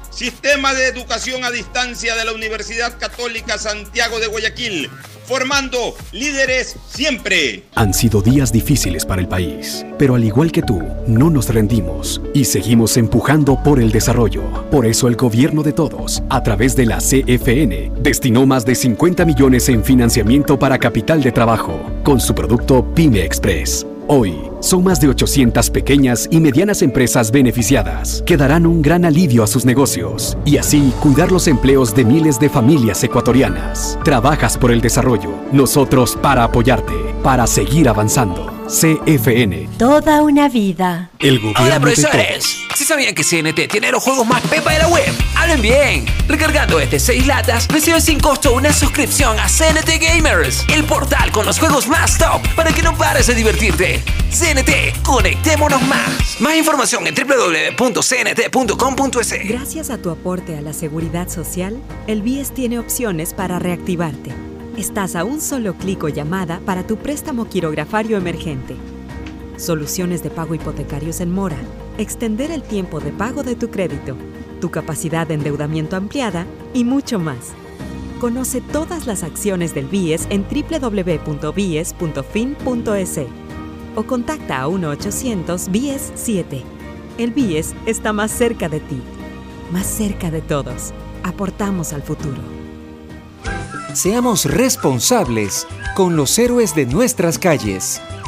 Sistema de Educación a Distancia de la Universidad Católica Santiago de Guayaquil, formando líderes siempre. Han sido días difíciles para el país, pero al igual que tú, no nos rendimos y seguimos empujando por el desarrollo. Por eso el gobierno de todos, a través de la CFN, destinó más de 50 millones en financiamiento para capital de trabajo, con su producto Pyme Express. Hoy, son más de 800 pequeñas y medianas empresas beneficiadas que darán un gran alivio a sus negocios y así cuidar los empleos de miles de familias ecuatorianas. Trabajas por el desarrollo, nosotros para apoyarte, para seguir avanzando. CFN. Toda una vida. El gobierno Hola profesores, si sabían que CNT tiene los juegos más pepa de la web, hablen bien. Recargando este 6 latas, recibes sin costo una suscripción a CNT Gamers, el portal con los juegos más top para que no pares de divertirte. CNT, conectémonos más. Más información en www.cnt.com.es. Gracias a tu aporte a la seguridad social, el BIES tiene opciones para reactivarte. Estás a un solo clic o llamada para tu préstamo quirografario emergente. Soluciones de pago hipotecarios en mora. Extender el tiempo de pago de tu crédito. Tu capacidad de endeudamiento ampliada y mucho más. Conoce todas las acciones del BIES en www.bies.fin.es o contacta a 1-800-BIES-7. El BIES está más cerca de ti, más cerca de todos. Aportamos al futuro. Seamos responsables con los héroes de nuestras calles.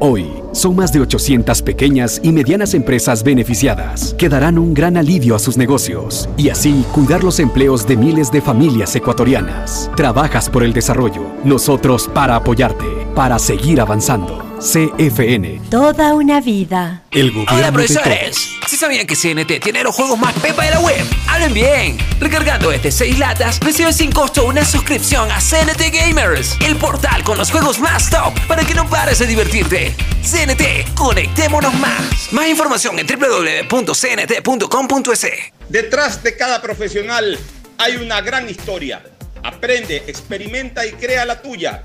Hoy, son más de 800 pequeñas y medianas empresas beneficiadas que darán un gran alivio a sus negocios y así cuidar los empleos de miles de familias ecuatorianas. Trabajas por el desarrollo, nosotros para apoyarte, para seguir avanzando. CFN. Toda una vida. El gobierno Hola profesores, si sabían que CNT tiene los juegos más pepa de la web, hablen bien. Recargando este 6 latas, recibes sin costo una suscripción a CNT Gamers, el portal con los juegos más top para que no pares de divertirte. CNT, conectémonos más. Más información en www.cnt.com.es. Detrás de cada profesional hay una gran historia. Aprende, experimenta y crea la tuya.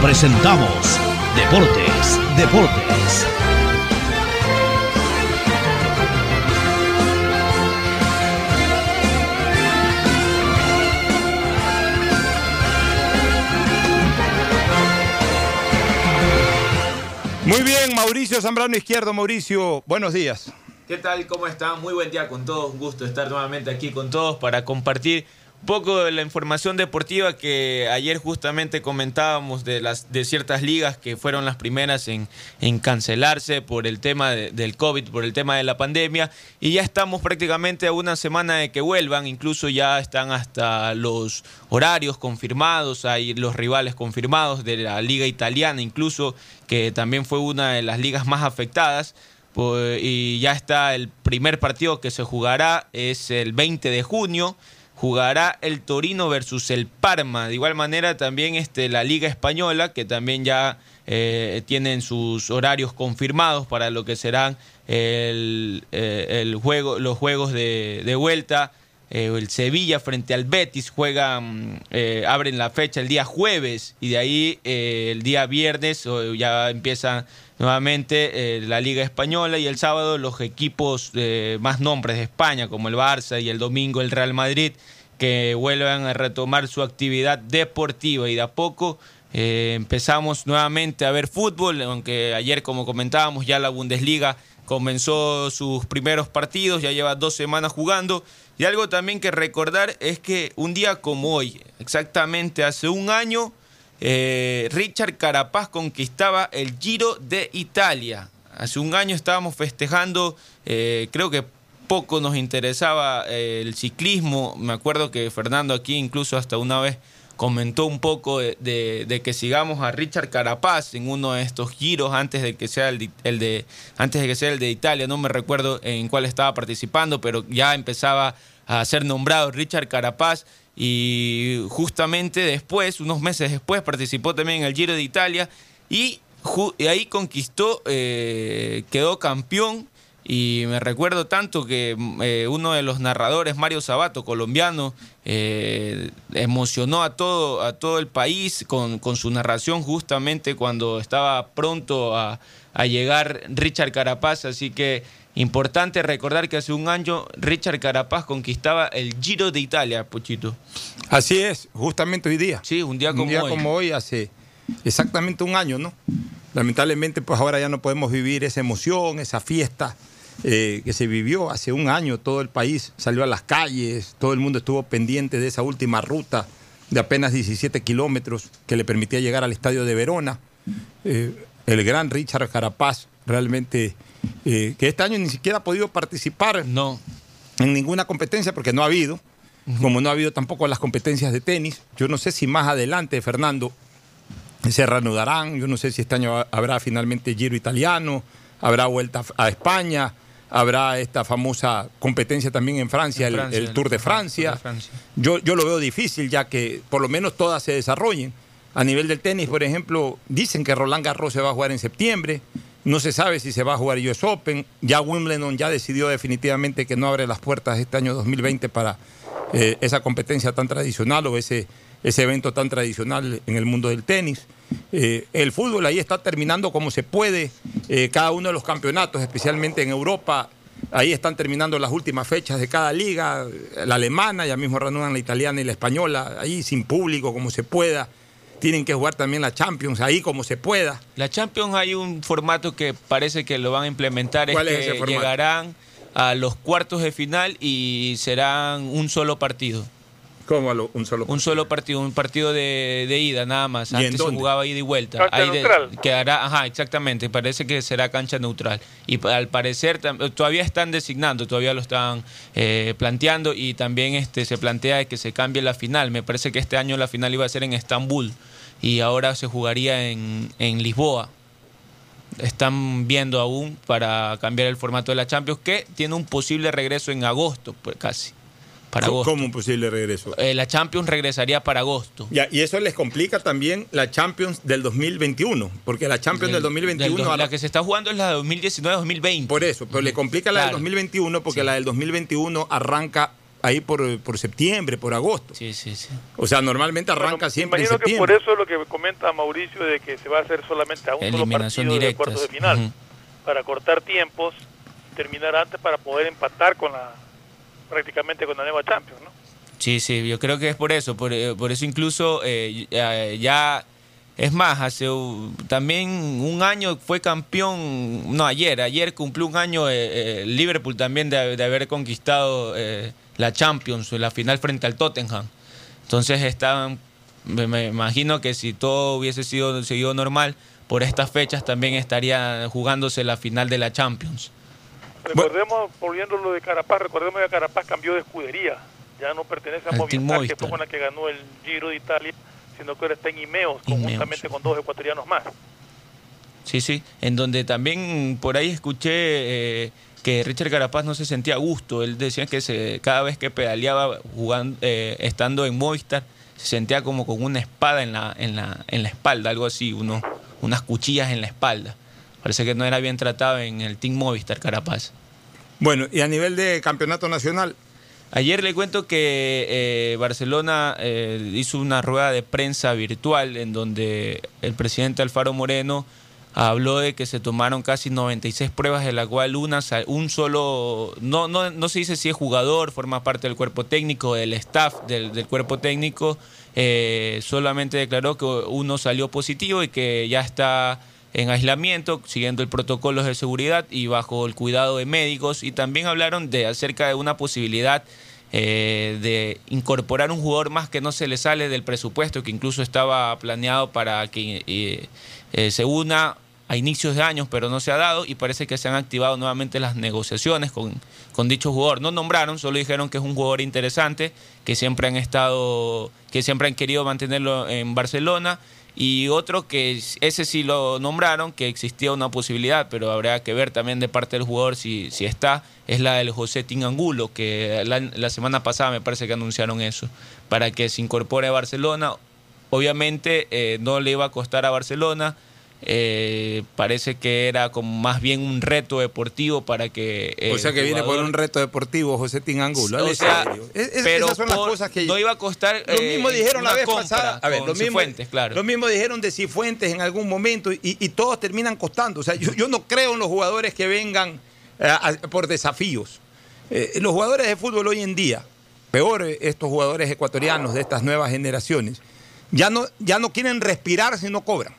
presentamos Deportes, Deportes. Muy bien, Mauricio Zambrano Izquierdo. Mauricio, buenos días. ¿Qué tal? ¿Cómo están? Muy buen día con todos. Un gusto estar nuevamente aquí con todos para compartir poco de la información deportiva que ayer justamente comentábamos de las de ciertas ligas que fueron las primeras en, en cancelarse por el tema del COVID, por el tema de la pandemia, y ya estamos prácticamente a una semana de que vuelvan, incluso ya están hasta los horarios confirmados, hay los rivales confirmados de la liga italiana, incluso que también fue una de las ligas más afectadas. Pues, y ya está el primer partido que se jugará, es el 20 de junio jugará el Torino versus el Parma. De igual manera también este, la Liga Española, que también ya eh, tienen sus horarios confirmados para lo que serán el, eh, juego, los juegos de, vuelta. Eh, el Sevilla frente al Betis juegan, abren la fecha el día jueves y de ahí el día viernes ya empieza nuevamente la Liga Española y el sábado los equipos más nombres de España como el Barça y el domingo el Real Madrid que vuelvan a retomar su actividad deportiva y de a poco eh, empezamos nuevamente a ver fútbol, aunque ayer como comentábamos ya la Bundesliga comenzó sus primeros partidos, ya lleva dos semanas jugando. Y algo también que recordar es que un día como hoy, exactamente hace un año, eh, Richard Carapaz conquistaba el Giro de Italia. Hace un año estábamos festejando, eh, creo que poco nos interesaba eh, el ciclismo. Me acuerdo que Fernando aquí incluso hasta una vez comentó un poco de, que sigamos a Richard Carapaz en uno de estos giros antes de que sea el de, antes de que sea el de Italia. No me recuerdo en cuál estaba participando, pero ya empezaba a ser nombrado Richard Carapaz y justamente después, unos meses después, participó también en el Giro de Italia y, ahí conquistó, eh, quedó campeón y me recuerdo tanto que eh, uno de los narradores, Mario Sabato, colombiano, eh, emocionó a todo, a todo el país con, su narración justamente cuando estaba pronto a, llegar Richard Carapaz. Así que importante recordar que hace un año Richard Carapaz conquistaba el Giro de Italia, Pochito. Así es, justamente hoy día. Sí, un día como un día como hoy hace exactamente un año, ¿no? Lamentablemente, pues ahora ya no podemos vivir esa emoción, esa fiesta eh, que se vivió hace un año, todo el país salió a las calles, todo el mundo estuvo pendiente de esa última ruta de apenas 17 kilómetros que le permitía llegar al estadio de Verona. Eh, el gran Richard Carapaz, realmente, eh, que este año ni siquiera ha podido participar no. en ninguna competencia porque no ha habido, como no ha habido tampoco las competencias de tenis. Yo no sé si más adelante, Fernando, se reanudarán, yo no sé si este año habrá finalmente Giro italiano, habrá vuelta a España habrá esta famosa competencia también en Francia, el, Tour de Francia. Yo, yo lo veo difícil ya que por lo menos todas se desarrollen. A nivel del tenis, por ejemplo, dicen que Roland Garros se va a jugar en septiembre. No se sabe si se va a jugar US Open. Ya Wimbledon ya decidió definitivamente que no abre las puertas este año 2020 para eh, esa competencia tan tradicional o ese, ese evento tan tradicional en el mundo del tenis. Eh, el fútbol ahí está terminando como se puede eh, cada uno de los campeonatos, especialmente en Europa. Ahí están terminando las últimas fechas de cada liga, la alemana, ya mismo reanudan la italiana y la española, ahí sin público como se pueda. Tienen que jugar también la Champions ahí como se pueda. La Champions hay un formato que parece que lo van a implementar, es ¿Cuál es que ese llegarán a los cuartos de final y serán un solo partido. ¿Cómo a lo- un solo Un solo partido, un partido de, de ida nada más. ¿Y en Antes se jugaba ida y vuelta. Cancha Ahí de- neutral. quedará, ajá, exactamente. Parece que será cancha neutral. Y al parecer todavía están designando, todavía lo están eh, planteando y también este se plantea que se cambie la final. Me parece que este año la final iba a ser en Estambul y ahora se jugaría en, en Lisboa. Están viendo aún para cambiar el formato de la Champions, que tiene un posible regreso en agosto, pues casi. Para ¿Cómo- agosto. ¿Cómo un posible regreso? Eh, la Champions regresaría para agosto. Ya, y eso les complica también la Champions del 2021, porque la Champions del, 2021... del do- ahora- la que se está jugando es la de 2019-2020. Por eso, pero le complica la del Claro. 2021 porque la del 2021 arranca ahí por, por septiembre, por agosto. Sí, sí, sí. O sea, normalmente arranca siempre en Imagino que por septiembre. eso es lo que comenta Mauricio de que se va a hacer solamente a un solo Eliminación partido de cuartos de final Ujú. para cortar tiempos, terminar antes para poder empatar con la prácticamente con la nueva Champions, ¿no? Sí, sí, yo creo que es por eso. Por, eh, por eso incluso eh, ya, es más, hace también un año fue campeón, no, ayer, ayer cumplió un año eh, Liverpool también de, de haber conquistado la Champions, la final frente al Tottenham. Entonces estaban, me imagino que si todo hubiese sido seguido normal, por estas fechas también estaría jugándose la final de la Champions. Recordemos, volviendo lo de Carapaz, recordemos que Carapaz cambió de escudería, ya no pertenece a Movistar, que fue con la que ganó el Giro de Italia, sino que ahora está en Imeos, conjuntamente con dos ecuatorianos más. Sí, sí, en donde también por ahí escuché eh, que Richard Carapaz no se sentía a gusto. Él decía que se, cada vez que pedaleaba jugando, eh, estando en Movistar, se sentía como con una espada en la, en la, en la espalda, algo así, uno, unas cuchillas en la espalda. Parece que no era bien tratado en el Team Movistar Carapaz. Bueno, y a nivel de campeonato nacional, Ayer le cuento que eh, Barcelona eh, hizo una rueda de prensa virtual en donde el presidente Alfaro Moreno habló de que se tomaron casi 96 pruebas, de la cual una, un solo, no, no, no se dice si es jugador, forma parte del cuerpo técnico, del staff del, del cuerpo técnico, eh, solamente declaró que uno salió positivo y que ya está en aislamiento, siguiendo el protocolo de seguridad y bajo el cuidado de médicos. Y también hablaron de acerca de una posibilidad eh, de incorporar un jugador más que no se le sale del presupuesto, que incluso estaba planeado para que eh, eh, se una a inicios de años, pero no se ha dado y parece que se han activado nuevamente las negociaciones con, con dicho jugador. No nombraron, solo dijeron que es un jugador interesante, que siempre han estado, que siempre han querido mantenerlo en Barcelona y otro que ese sí lo nombraron, que existía una posibilidad, pero habrá que ver también de parte del jugador si, si está, es la del José Tingangulo, que la, la semana pasada me parece que anunciaron eso, para que se incorpore a Barcelona. Obviamente eh, no le iba a costar a Barcelona, eh, parece que era como más bien un reto deportivo para que... o el sea que viene por jugador- un reto deportivo, José Tingangulo. o sea, serio. Es- es- pero esas son las por- cosas que no iba a costar Lo eh, mismo dijeron la vez pasada. A ver, lo mismo, Cifuentes, claro. lo mismo dijeron de Cifuentes en algún momento y, y todos terminan costando. O sea, yo, yo no creo en los jugadores que vengan eh, a- por desafíos. Eh, los jugadores de fútbol hoy en día, peor eh, estos jugadores ecuatorianos de estas nuevas generaciones, ya no, ya no quieren respirar si no cobran.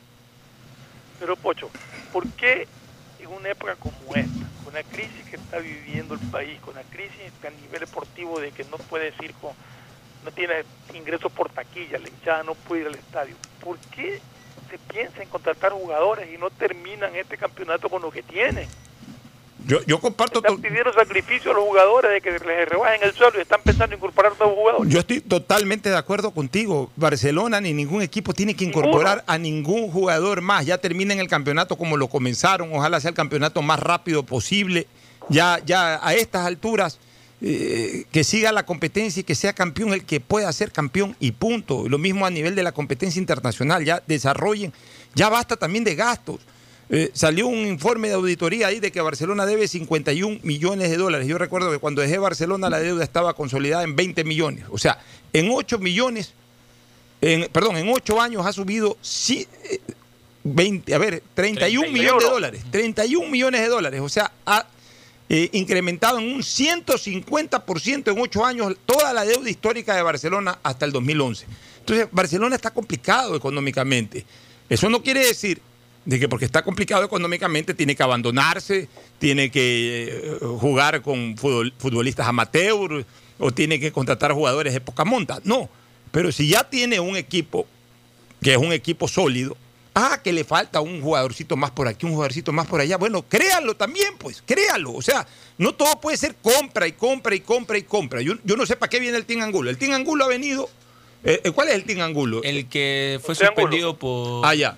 Pero Pocho, ¿por qué en una época como esta, con la crisis que está viviendo el país, con la crisis a nivel deportivo de que no puedes ir con, no tiene ingresos por taquilla, la hinchada no puede ir al estadio, ¿por qué se piensa en contratar jugadores y no terminan este campeonato con lo que tienen? Yo, yo comparto Están pidiendo sacrificio a los jugadores de que les rebajen el sueldo y están pensando en incorporar nuevos jugadores. Yo estoy totalmente de acuerdo contigo. Barcelona ni ningún equipo tiene que incorporar a ningún jugador más. Ya terminen el campeonato como lo comenzaron. Ojalá sea el campeonato más rápido posible. Ya, ya a estas alturas, eh, que siga la competencia y que sea campeón el que pueda ser campeón y punto. Lo mismo a nivel de la competencia internacional. Ya desarrollen. Ya basta también de gastos. Eh, salió un informe de auditoría ahí de que Barcelona debe 51 millones de dólares. Yo recuerdo que cuando dejé Barcelona la deuda estaba consolidada en 20 millones. O sea, en 8 millones, en, perdón, en 8 años ha subido sí, eh, 20, a ver, 31 millones de dólares. 31 millones de dólares. O sea, ha eh, incrementado en un 150% en ocho años toda la deuda histórica de Barcelona hasta el 2011. Entonces, Barcelona está complicado económicamente. Eso no quiere decir de que porque está complicado económicamente tiene que abandonarse, tiene que eh, jugar con futbol- futbolistas amateur o tiene que contratar jugadores de poca monta. No, pero si ya tiene un equipo que es un equipo sólido, ah, que le falta un jugadorcito más por aquí, un jugadorcito más por allá, bueno, créalo también, pues, créalo. O sea, no todo puede ser compra y compra y compra y compra. Yo, yo no sé para qué viene el Team Angulo. El Team Angulo ha venido... eh, eh, ¿Cuál es el Team Angulo? El que fue suspendido por, Ah, ya.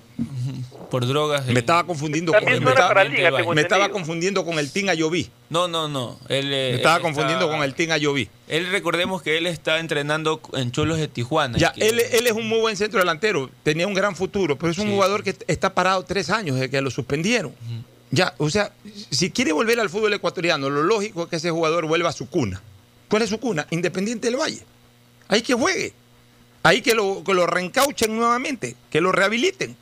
por drogas. Me estaba confundiendo con, También me estaba, para Liga, me estaba confundiendo con el Team Ayoví. No, no, no. Él, eh, Me estaba él confundiendo está- con el Team Ayoví. Él recordemos que él está entrenando en Cholos de Tijuana. Ya, que- él, él es un muy buen centro delantero, tenía un gran futuro, pero es un Sí, jugador que está parado tres años desde que lo suspendieron. Ya, o sea, si quiere volver al fútbol ecuatoriano, lo lógico es que ese jugador vuelva a su cuna. ¿Cuál es su cuna? Independiente del Valle. Ahí que juegue. Ahí que lo, que lo reencauchen nuevamente, que lo rehabiliten.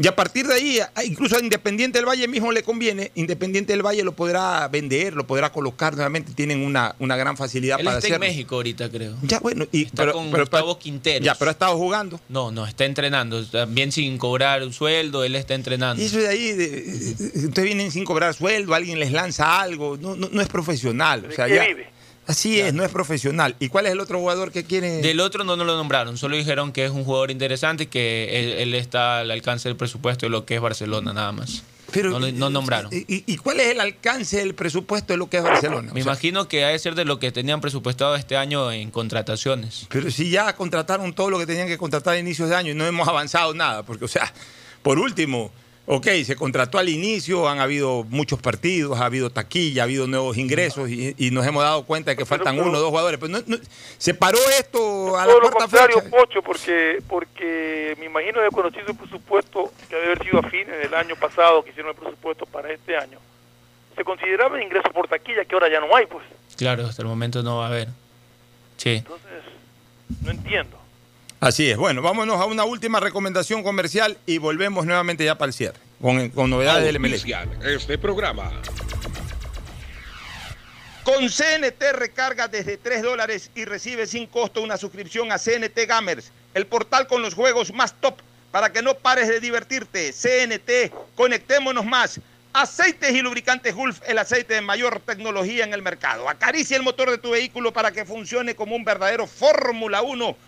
Y a partir de ahí, a- incluso a Independiente del Valle mismo le conviene, Independiente del Valle lo podrá vender, lo podrá colocar nuevamente, tienen una, una gran facilidad Él para está en. México ahorita, creo. Ya, bueno, y, Está pero, con pero- Gustavo Quinteros. Ya, pero ha estado jugando. No, no, está entrenando. También sin cobrar un sueldo, él está entrenando. Y eso de ahí, de- de- ustedes vienen sin cobrar sueldo, alguien les lanza algo, no, no, no es profesional. O sea, qué ya- vive? Así es, no es profesional. ¿Y cuál es el otro jugador que quiere? Del otro no nos lo nombraron, solo dijeron que es un jugador interesante y que él, él está al alcance del presupuesto de lo que es Barcelona, nada más. Pero, no, no nombraron. ¿Y, y cuál es el alcance del presupuesto de lo que es Barcelona? Me O sea, imagino que ha de ser de lo que tenían presupuestado este año en contrataciones. Pero si ya contrataron todo lo que tenían que contratar a inicios de año y no hemos avanzado nada, porque, o sea, por último, ok, se contrató al inicio, han habido muchos partidos, ha habido taquilla, ha habido nuevos ingresos y, y nos hemos dado cuenta de que faltan pero- uno o dos jugadores. Pero no- no- se paró esto a la Todo lo cuarta contrario, fecha. Pocho, porque, porque me imagino de conocido el presupuesto que debe haber sido a fines del año pasado, que hicieron el presupuesto para este año, se consideraba ingreso por taquilla, que ahora ya no hay, pues. Claro, hasta el momento no va a haber. Sí. Entonces, no entiendo. Así es. Bueno, vámonos a una última recomendación comercial y volvemos nuevamente ya para el cierre, con, con novedades del MLE. Este programa. Con CNT recarga desde 3 dólares y recibe sin costo una suscripción a CNT Gamers, el portal con los juegos más top para que no pares de divertirte. CNT, conectémonos más. Aceites y lubricantes Gulf, el aceite de mayor tecnología en el mercado. Acaricia el motor de tu vehículo para que funcione como un verdadero Fórmula 1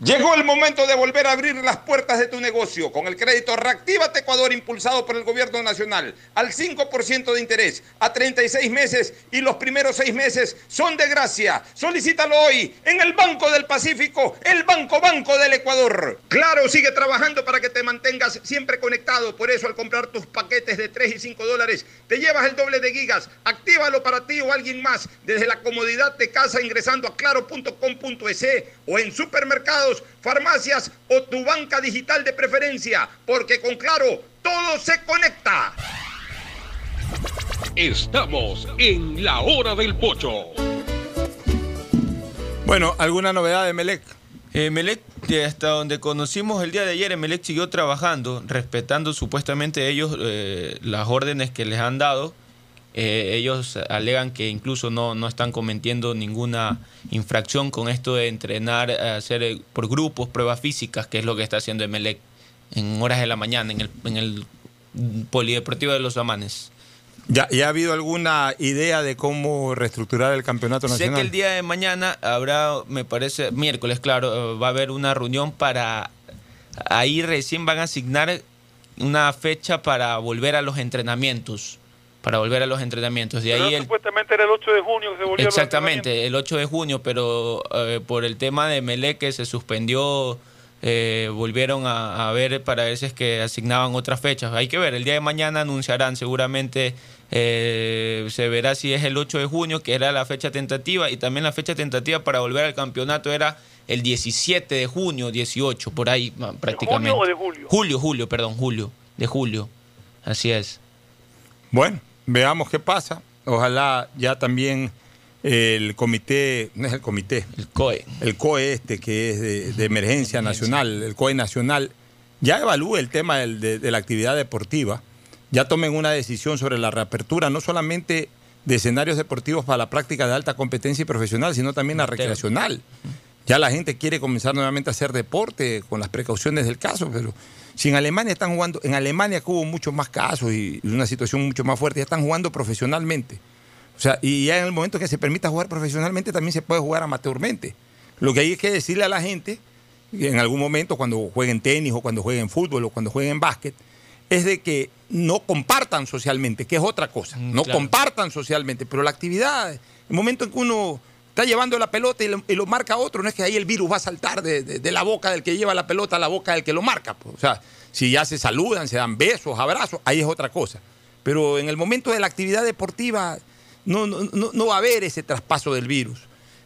Llegó el momento de volver a abrir las puertas de tu negocio con el crédito Reactívate Ecuador impulsado por el gobierno nacional al 5% de interés a 36 meses y los primeros seis meses son de gracia. Solicítalo hoy en el Banco del Pacífico, el Banco Banco del Ecuador. Claro, sigue trabajando para que te mantengas siempre conectado. Por eso al comprar tus paquetes de 3 y 5 dólares te llevas el doble de gigas. Actívalo para ti o alguien más desde la comodidad de casa ingresando a claro.com.es o en supermercados, farmacias o tu banca digital de preferencia, porque con Claro todo se conecta. Estamos en la hora del pocho. Bueno, ¿alguna novedad de Melec? Eh, Melec, de hasta donde conocimos el día de ayer, Melec siguió trabajando, respetando supuestamente ellos eh, las órdenes que les han dado. Eh, ellos alegan que incluso no, no están cometiendo ninguna infracción con esto de entrenar, hacer eh, por grupos pruebas físicas, que es lo que está haciendo Emelec en horas de la mañana, en el, en el Polideportivo de los Amanes. ¿Ya, ¿Ya ha habido alguna idea de cómo reestructurar el campeonato Sé nacional? que el día de mañana habrá, me parece, miércoles, claro, eh, va a haber una reunión para. Ahí recién van a asignar una fecha para volver a los entrenamientos. Para volver a los entrenamientos. De Pero ahí el, supuestamente era el 8 de junio que se volvió Exactamente, el 8 de junio, pero eh, por el tema de Melé que se suspendió, eh, volvieron a, a ver para ver si es que asignaban otras fechas. Hay que ver, el día de mañana anunciarán seguramente, eh, se verá si es el 8 de junio, que era la fecha tentativa, y también la fecha tentativa para volver al campeonato era el 17 de junio, 18, por ahí prácticamente. junio o de julio? Julio, julio, perdón, julio, de julio, así es. Bueno, veamos qué pasa. Ojalá ya también el comité, no es el comité, el COE, el COE este que es de, de emergencia nacional, el COE nacional, ya evalúe el tema del- de, de la actividad deportiva, ya tomen una decisión sobre la reapertura, no solamente de escenarios deportivos para la práctica de alta competencia y profesional, sino también la recreacional. Ya la gente quiere comenzar nuevamente a hacer deporte con las precauciones del caso, pero si en Alemania están jugando, en Alemania que hubo muchos más casos y y una situación mucho más fuerte, ya están jugando profesionalmente. O sea, y ya en el momento que se permita jugar profesionalmente, también se puede jugar amateurmente. Lo que hay es que decirle a la gente, en algún momento cuando jueguen tenis o cuando jueguen fútbol o cuando jueguen básquet, es de que no compartan socialmente, que es otra cosa. no claro. compartan socialmente, pero la actividad, el momento en que uno está llevando la pelota y lo, marca otro, no es que ahí el virus va a saltar de, la boca del que lleva la pelota a la boca del que lo marca. pues. O sea, si ya se saludan, se dan besos, abrazos, ahí es otra cosa. Pero en el momento de la actividad deportiva no, va a haber ese traspaso del virus.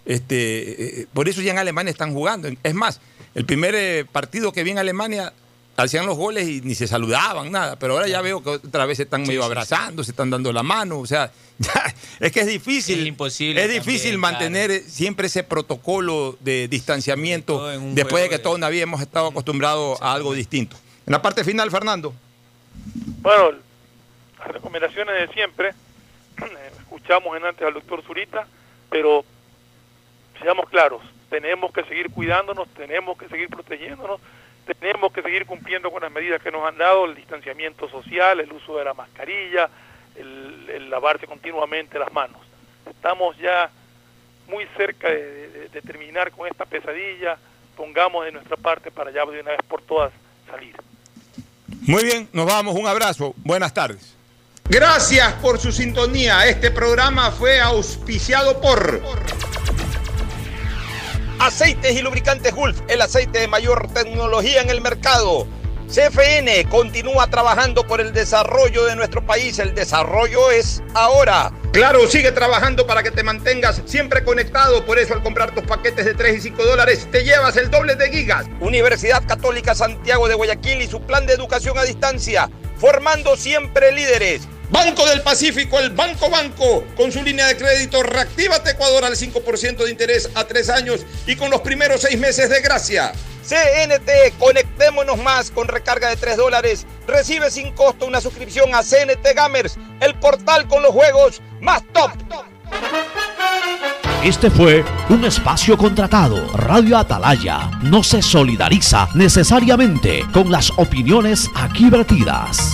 Este, eh, por eso ya en Alemania están jugando. Es más, el primer eh, partido que vi en Alemania hacían los goles y ni se saludaban, nada. Pero ahora ya veo que otra vez se están medio abrazando, se están dando la mano. O sea, ya, es que es difícil. Es imposible Es difícil también, mantener eh, siempre ese protocolo de distanciamiento después de que de- toda una vida hemos estado acostumbrados a algo distinto. En la parte final, Fernando. Bueno, las recomendaciones de siempre, escuchamos en antes al doctor Zurita, pero seamos claros, tenemos que seguir cuidándonos, tenemos que seguir protegiéndonos, tenemos que seguir cumpliendo con las medidas que nos han dado, el distanciamiento social, el uso de la mascarilla, el, el lavarse continuamente las manos. Estamos ya muy cerca de, de- de terminar con esta pesadilla, pongamos de nuestra parte para ya de una vez por todas salir. Muy bien, nos vamos. Un abrazo. Buenas tardes. Gracias por su sintonía. Este programa fue auspiciado por Aceites y lubricantes Gulf, el aceite de mayor tecnología en el mercado. CFN continúa trabajando por el desarrollo de nuestro país. El desarrollo es ahora. Claro, sigue trabajando para que te mantengas siempre conectado. Por eso al comprar tus paquetes de 3 y 5 dólares te llevas el doble de gigas. Universidad Católica Santiago de Guayaquil y su plan de educación a distancia, formando siempre líderes. Banco del Pacífico, el Banco Banco, con su línea de crédito Reactívate Ecuador al 5% de interés a 3 años y con los primeros 6 meses de gracia. CNT, conectémonos más con recarga de 3 dólares. Recibe sin costo una suscripción a CNT Gamers, el portal con los juegos más top. Este fue un espacio contratado. Radio Atalaya no se solidariza necesariamente con las opiniones aquí vertidas.